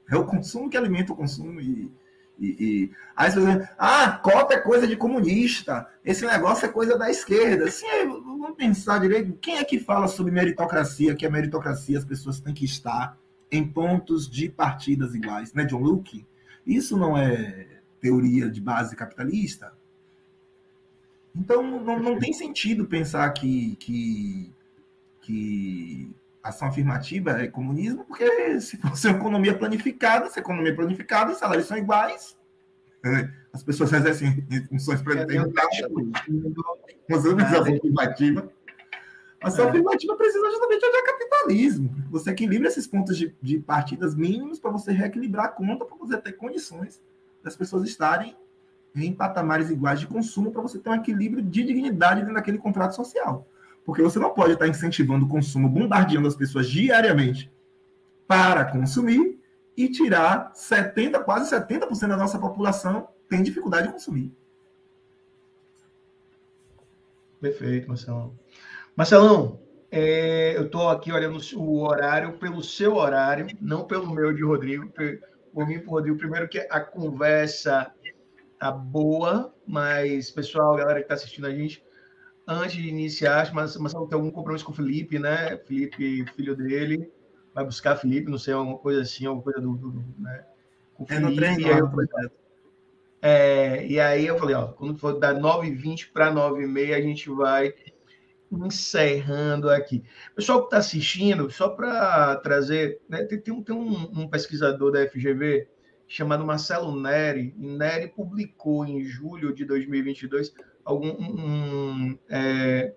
É o consumo que alimenta o consumo. E, e, e... Aí pessoas ah, cota é coisa de comunista, esse negócio é coisa da esquerda. Sim, vamos pensar direito. Quem é que fala sobre meritocracia, que a meritocracia as pessoas têm que estar em pontos de partidas iguais? Né, John Luke? Isso não é teoria de base capitalista. Então, não, não tem sentido pensar que, que, que ação afirmativa é comunismo, porque se fosse uma economia planificada, se a economia é planificada, os salários são iguais, as pessoas exercem funções previdenciárias, mas a visão afirmativa. A ação é. afirmativa precisa justamente de capitalismo. Você equilibra esses pontos de, de partidas mínimos para você reequilibrar a conta, para você ter condições das pessoas estarem em patamares iguais de consumo para você ter um equilíbrio de dignidade dentro daquele contrato social. Porque você não pode estar incentivando o consumo, bombardeando as pessoas diariamente para consumir e tirar 70, quase 70% da nossa população tem dificuldade de consumir. Perfeito, Marcelão. Marcelão, é, eu estou aqui olhando o horário pelo seu horário, não pelo meu de Rodrigo, por mim, por Rodrigo. Primeiro que a conversa tá boa, mas, pessoal, galera que está assistindo a gente, antes de iniciar, mas Marcelo tem algum compromisso com o Felipe, né? Felipe, filho dele, vai buscar Felipe, não sei, alguma coisa assim, alguma coisa do. do né? Com é no treino, eu... É, e aí eu falei, ó, quando for dar 9h20 para 9h30, a gente vai encerrando aqui. Pessoal que está assistindo, só para trazer, né, tem, tem, um, tem um, um, pesquisador da FGV chamado Marcelo Neri, e Neri publicou em julho de 2022 algum, um, é,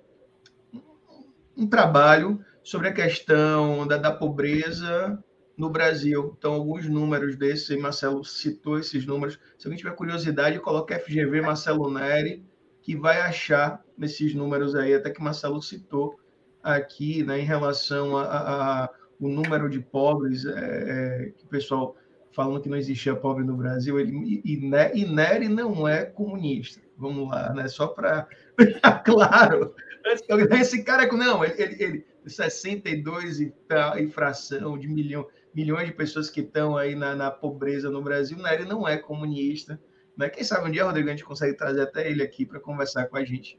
um trabalho sobre a questão da, da pobreza no Brasil. Então, alguns números desses, Marcelo citou esses números. Se alguém tiver curiosidade, coloca FGV Marcelo Neri, que vai achar nesses números aí, até que Marcelo citou aqui, né, em relação a, o número de pobres, é, é, que o pessoal falando que não existia pobre no Brasil, ele, e, e Neri não é comunista. Vamos lá, né? Só para claro. Esse cara, não, ele, ele, ele 62 e, e fração de milhão, milhões de pessoas que estão aí na, na pobreza no Brasil, Neri não é comunista. Né? Quem sabe um dia, Rodrigo, a gente consegue trazer até ele aqui para conversar com a gente.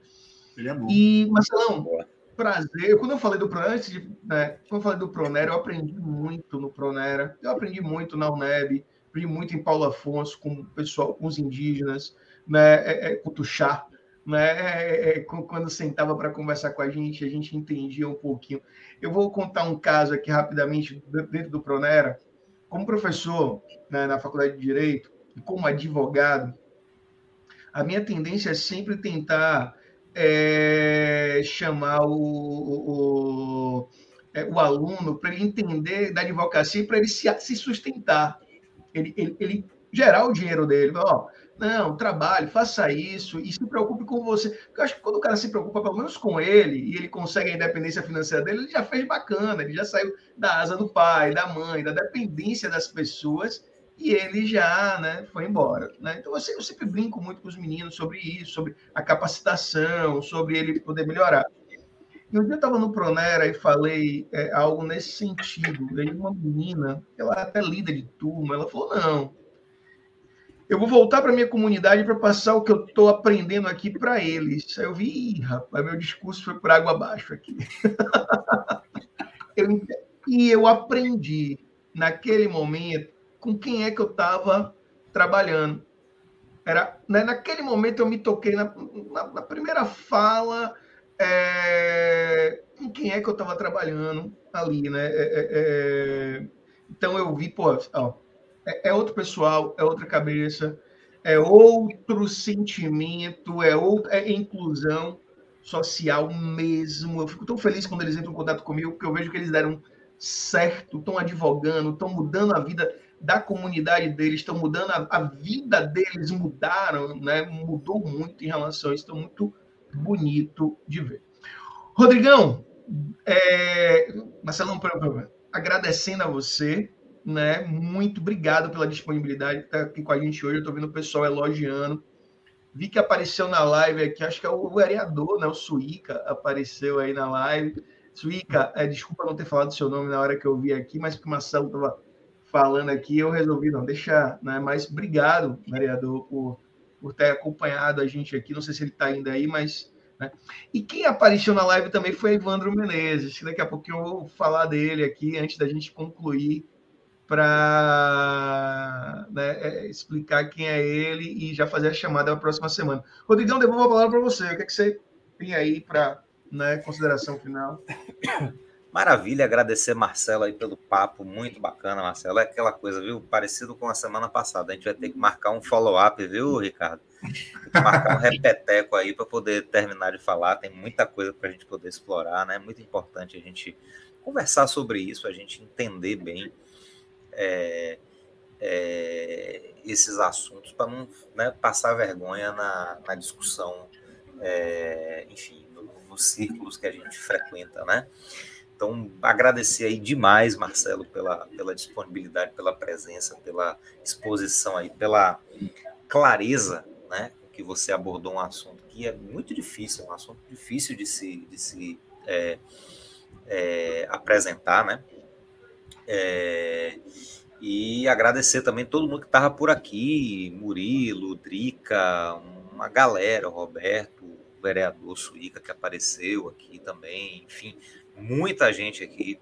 Ele é bom. E, Marcelão, prazer. Quando eu falei do Pronera, antes de, né, quando eu falei do Pronera, eu aprendi muito no Pronera. Eu aprendi muito na UNEB, aprendi muito em Paulo Afonso, com o pessoal, com os indígenas, né, é, é, com o Tuxá. Né, é, é quando sentava para conversar com a gente, a gente entendia um pouquinho. Eu vou contar um caso aqui rapidamente dentro do Pronera. Como professor né, na Faculdade de Direito e como advogado, a minha tendência é sempre tentar é, chamar o, o, é, o aluno para ele entender da advocacia para ele se, se sustentar. Ele, ele, ele, gerar o dinheiro dele. Ó, não, trabalhe, faça isso e se preocupe com você. Eu acho que quando o cara se preocupa, pelo menos com ele, e ele consegue a independência financeira dele, ele já fez bacana, ele já saiu da asa do pai, da mãe, da dependência das pessoas e ele já né, foi embora. Né? Então, eu sempre, brinco muito com os meninos sobre isso, sobre a capacitação, sobre ele poder melhorar. E um dia eu estava no Pronera e falei é, algo nesse sentido. Aí uma menina, ela é até líder de turma, ela falou: não, eu vou voltar para minha comunidade para passar o que eu estou aprendendo aqui para eles. Aí eu vi, rapaz, meu discurso foi por água abaixo aqui. eu, e eu aprendi naquele momento com quem é que eu estava trabalhando. Era, né, naquele momento eu me toquei na, na, na primeira fala é, com quem é que eu estava trabalhando ali, né? É, é, é, então eu vi, pô, ó, é, é, outro pessoal, é outra cabeça, é outro sentimento, é outra é inclusão social mesmo. Eu fico tão feliz quando eles entram em contato comigo, porque eu vejo que eles deram certo, estão advogando, estão mudando a vida da comunidade deles, estão mudando, a, a, vida deles mudaram, né? mudou muito em relação a isso, então muito bonito de ver. Rodrigão, é, Marcelão, agradecendo a você, né? Muito obrigado pela disponibilidade de estar aqui com a gente hoje. Eu estou vendo o pessoal elogiando. Vi que apareceu na live aqui, acho que é o vereador, né? O Suíca apareceu aí na live. Suíca, é, desculpa não ter falado seu nome na hora que eu vi aqui, mas porque o Marcelo estava falando aqui, eu resolvi não deixar, né? Mas obrigado, vereador, por, por ter acompanhado a gente aqui. Não sei se ele está ainda aí, mas. Né? E quem apareceu na live também foi Evandro Menezes, que daqui a pouquinho eu vou falar dele aqui, antes da gente concluir, para né, é, explicar quem é ele e já fazer a chamada na próxima semana. Rodrigão, devolvo a palavra para você. O que, é que você tem aí para né, consideração final? Maravilha, agradecer Marcelo aí pelo papo, muito bacana, Marcelo. É aquela coisa, viu? Parecido com a semana passada. A gente vai ter que marcar um follow-up, viu, Ricardo? Marcar um repeteco aí para poder terminar de falar. Tem muita coisa para a gente poder explorar, né? É muito importante a gente conversar sobre isso, a gente entender bem é, é, esses assuntos para não né, passar vergonha na, na discussão, é, enfim, nos círculos que a gente frequenta, né? Então, agradecer aí demais, Marcelo, pela, pela disponibilidade, pela presença, pela exposição aí, pela clareza, né, que você abordou um assunto que é muito difícil, um assunto difícil de se, de se é, é, apresentar, né? É, e agradecer também todo mundo que estava por aqui, Murilo, Drica, uma galera, Roberto, vereador Suíca que apareceu aqui também, enfim, muita gente aqui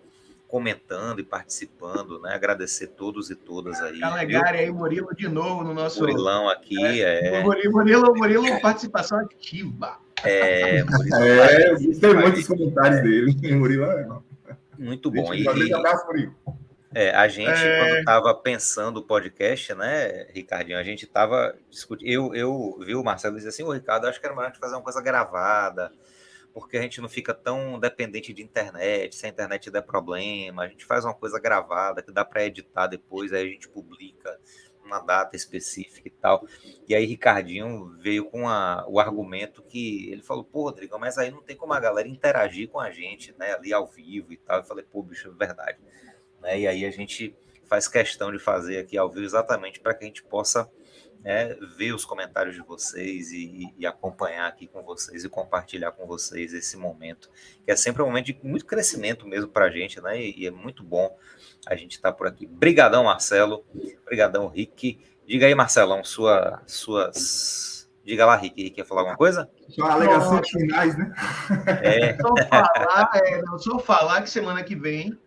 comentando e participando, né? Agradecer todos e todas aí. Calegari aí, Murilo de novo no nosso. Murilão aqui. É, é... Murilo, Murilo, Murilo, participação ativa. É, Murilo, é, tem muitos comentários dele. Murilo é. Muito bom. E, um abraço, Murilo. É, a gente, é... quando estava pensando o podcast, né, Ricardinho, a gente estava discutindo. Eu, eu vi o Marcelo dizer assim: Ô, Ricardo, acho que era melhor fazer uma coisa gravada, porque a gente não fica tão dependente de internet. Se a internet der problema, a gente faz uma coisa gravada que dá para editar depois, aí a gente publica uma data específica e tal. E aí, Ricardinho veio com a, o argumento que ele falou: pô, Rodrigo, mas aí não tem como a galera interagir com a gente, né, ali ao vivo e tal. Eu falei: pô, bicho, é verdade né? E aí a gente faz questão de fazer aqui ao vivo exatamente para que a gente possa né, ver os comentários de vocês e, e, acompanhar aqui com vocês e compartilhar com vocês esse momento, que é sempre um momento de muito crescimento mesmo para a gente, né? E, e, é muito bom a gente estar tá por aqui. Brigadão, Marcelo. Brigadão, Rick. Diga aí, Marcelão, sua, suas. Diga lá, Rick. Rick, quer falar alguma coisa? Só alegações finais, né? É. Só falar, é, só falar que semana que vem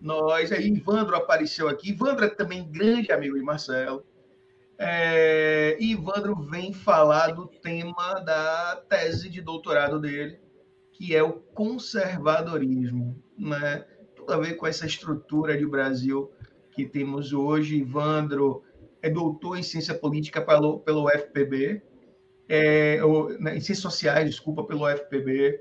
nós, aí Ivandro apareceu aqui, Ivandro é também grande amigo de Marcelo, é, e Ivandro vem falar do tema da tese de doutorado dele, que é o conservadorismo, né? Tudo a ver com essa estrutura de Brasil que temos hoje. Ivandro é doutor em ciência política pelo, pelo FPB, é, ou, né, em ciências sociais, desculpa, pelo FPB,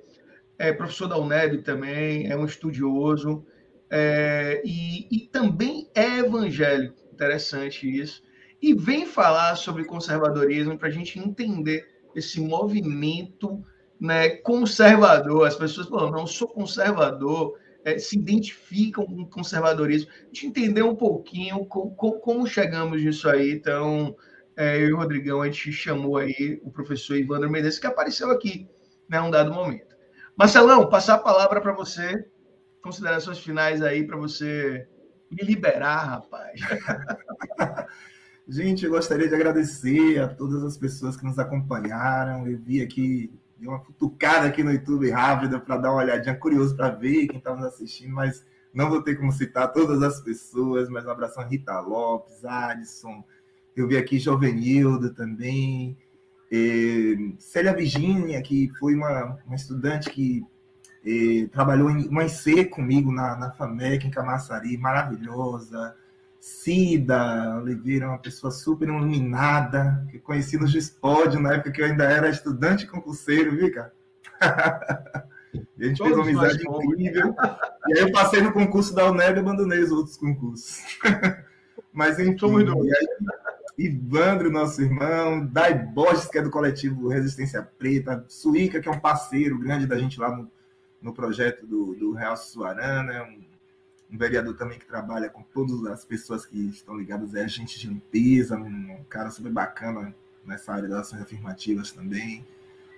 é professor da UNEB também, é um estudioso, é, e, e também é evangélico, interessante isso, e vem falar sobre conservadorismo para a gente entender esse movimento né, conservador. As pessoas falam, não, sou conservador, é, se identificam com o conservadorismo. A gente entender um pouquinho com, com, como chegamos nisso aí. Então, é, eu e o Rodrigão, a gente chamou aí o professor Ivandro Mendes que apareceu aqui, né, um dado momento. Marcelão, passar a palavra para você considerações finais aí para você me liberar, rapaz. Gente, eu gostaria de agradecer a todas as pessoas que nos acompanharam. Eu vi aqui, dei uma cutucada aqui no YouTube rápida para dar uma olhadinha, curioso para ver quem estava nos assistindo, mas não vou ter como citar todas as pessoas, mas um abração a Rita Lopes, Adson, eu vi aqui Jovenildo também, Célia Virginia, que foi uma, uma estudante que e trabalhou em uma IC comigo na, na FAMEC, em Camaçari, maravilhosa. Cida Oliveira, uma pessoa super iluminada, que conheci no Gispódio na época que eu ainda era estudante concurseiro, viu, cara? a gente Todos fez uma amizade incrível. E aí eu passei no concurso da UNEB e abandonei os outros concursos. Mas enfim, e aí, Ivandro, nosso irmão, Dai Borges, que é do coletivo Resistência Preta, Suíca, que é um parceiro grande da gente lá no, no projeto do, do Real Suarana, um, um, vereador também que trabalha com todas as pessoas que estão ligadas, é agente de limpeza, um, cara super bacana nessa área das ações afirmativas também.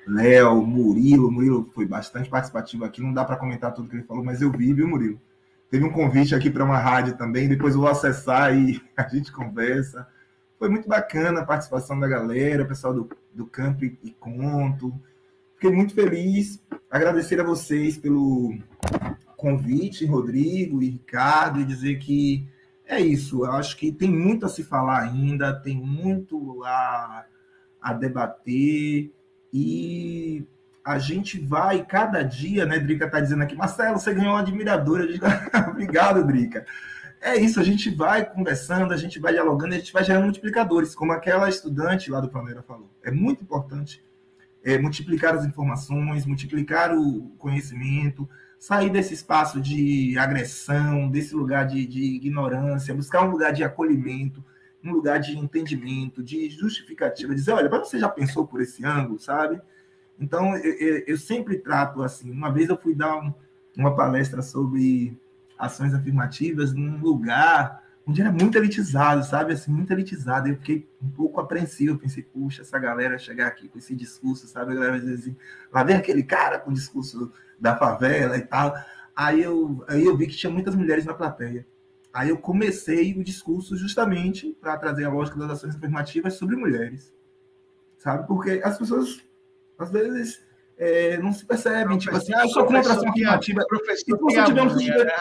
Léo, Murilo, Murilo foi bastante participativo aqui, não dá para comentar tudo que ele falou, mas eu vi, viu, Murilo? Teve um convite aqui para uma rádio também, depois eu vou acessar e a gente conversa. Foi muito bacana a participação da galera, pessoal do, do Campo e Conto, Fiquei muito feliz. Agradecer a vocês pelo convite, Rodrigo e Ricardo, e dizer que é isso. Eu acho que tem muito a se falar ainda, tem muito a, a debater e a gente vai cada dia, né? Drica está dizendo aqui, Marcelo, você ganhou uma admiradora. Digo, obrigado, Drica. É isso, a gente vai conversando, a gente vai dialogando, a gente vai gerando multiplicadores, como aquela estudante lá do Palmeiras falou. É muito importante é, multiplicar as informações, multiplicar o conhecimento, sair desse espaço de agressão, desse lugar de, de ignorância, buscar um lugar de acolhimento, um lugar de entendimento, de justificativa, dizer, olha, mas você já pensou por esse ângulo, sabe? Então, eu, eu sempre trato assim. Uma vez eu fui dar um, uma palestra sobre ações afirmativas num lugar onde era muito elitizado, sabe? Assim, muito elitizado. Eu fiquei um pouco apreensivo. Pensei, puxa, essa galera chegar aqui com esse discurso, sabe? A galera dizer assim, lá vem aquele cara com o discurso da favela e tal. Aí eu, aí eu vi que tinha muitas mulheres na plateia. Aí eu comecei o discurso justamente para trazer a lógica das ações afirmativas sobre mulheres, sabe? Porque as pessoas, às vezes, é, não se percebem, tipo assim, ah, eu sou contra a ação afirmativa. Professor, se você tiver um filho, né,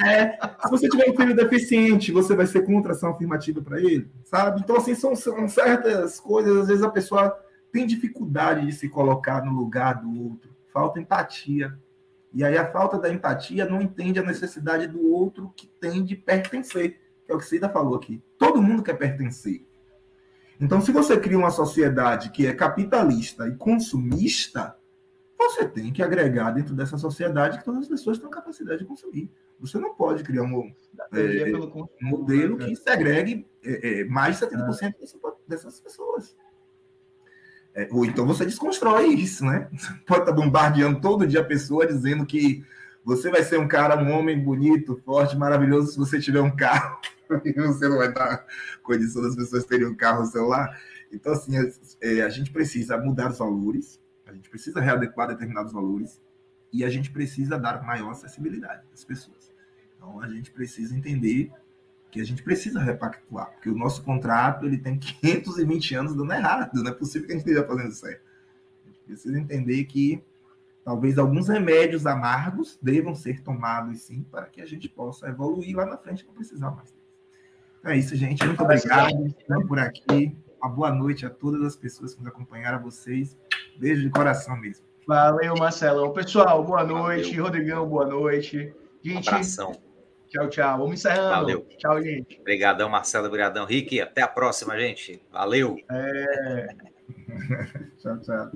é, se você tiver um filho deficiente, você vai ser contra a ação afirmativa para ele, sabe? Então, assim, são, são certas coisas, às vezes a pessoa tem dificuldade de se colocar no lugar do outro, falta empatia. E aí a falta da empatia não entende a necessidade do outro que tem de pertencer, que é o que Cida falou aqui. Todo mundo quer pertencer. Então, se você cria uma sociedade que é capitalista e consumista, você tem que agregar dentro dessa sociedade que todas as pessoas têm capacidade de consumir. Você não pode criar um, é, um modelo né, que segregue é, é, mais de 70% dessas pessoas. É, ou então você desconstrói isso, né? Você pode estar bombardeando todo dia a pessoa dizendo que você vai ser um cara, um homem bonito, forte, maravilhoso se você tiver um carro. e você não vai dar condição das pessoas terem um carro, um celular. Então, assim, é, a gente precisa mudar os valores, a gente precisa readequar determinados valores e a gente precisa dar maior acessibilidade às pessoas. Então, a gente precisa entender que a gente precisa repactuar, porque o nosso contrato ele tem 520 anos dando errado, não é possível que a gente esteja fazendo certo. A gente precisa entender que talvez alguns remédios amargos devam ser tomados sim para que a gente possa evoluir lá na frente não precisar mais. Então é isso, gente. Muito obrigado Estamos por aqui. Uma boa noite a todas as pessoas que nos acompanharam, a vocês. Beijo de coração mesmo. Valeu, Marcelão. Pessoal, boa noite. Valeu. Rodrigão, boa noite. Gente, abração. Tchau, tchau. Vamos encerrando. Valeu. Tchau, gente. Obrigadão, Marcelo. Obrigadão, Rick. Até a próxima, gente. Valeu. É... tchau, tchau.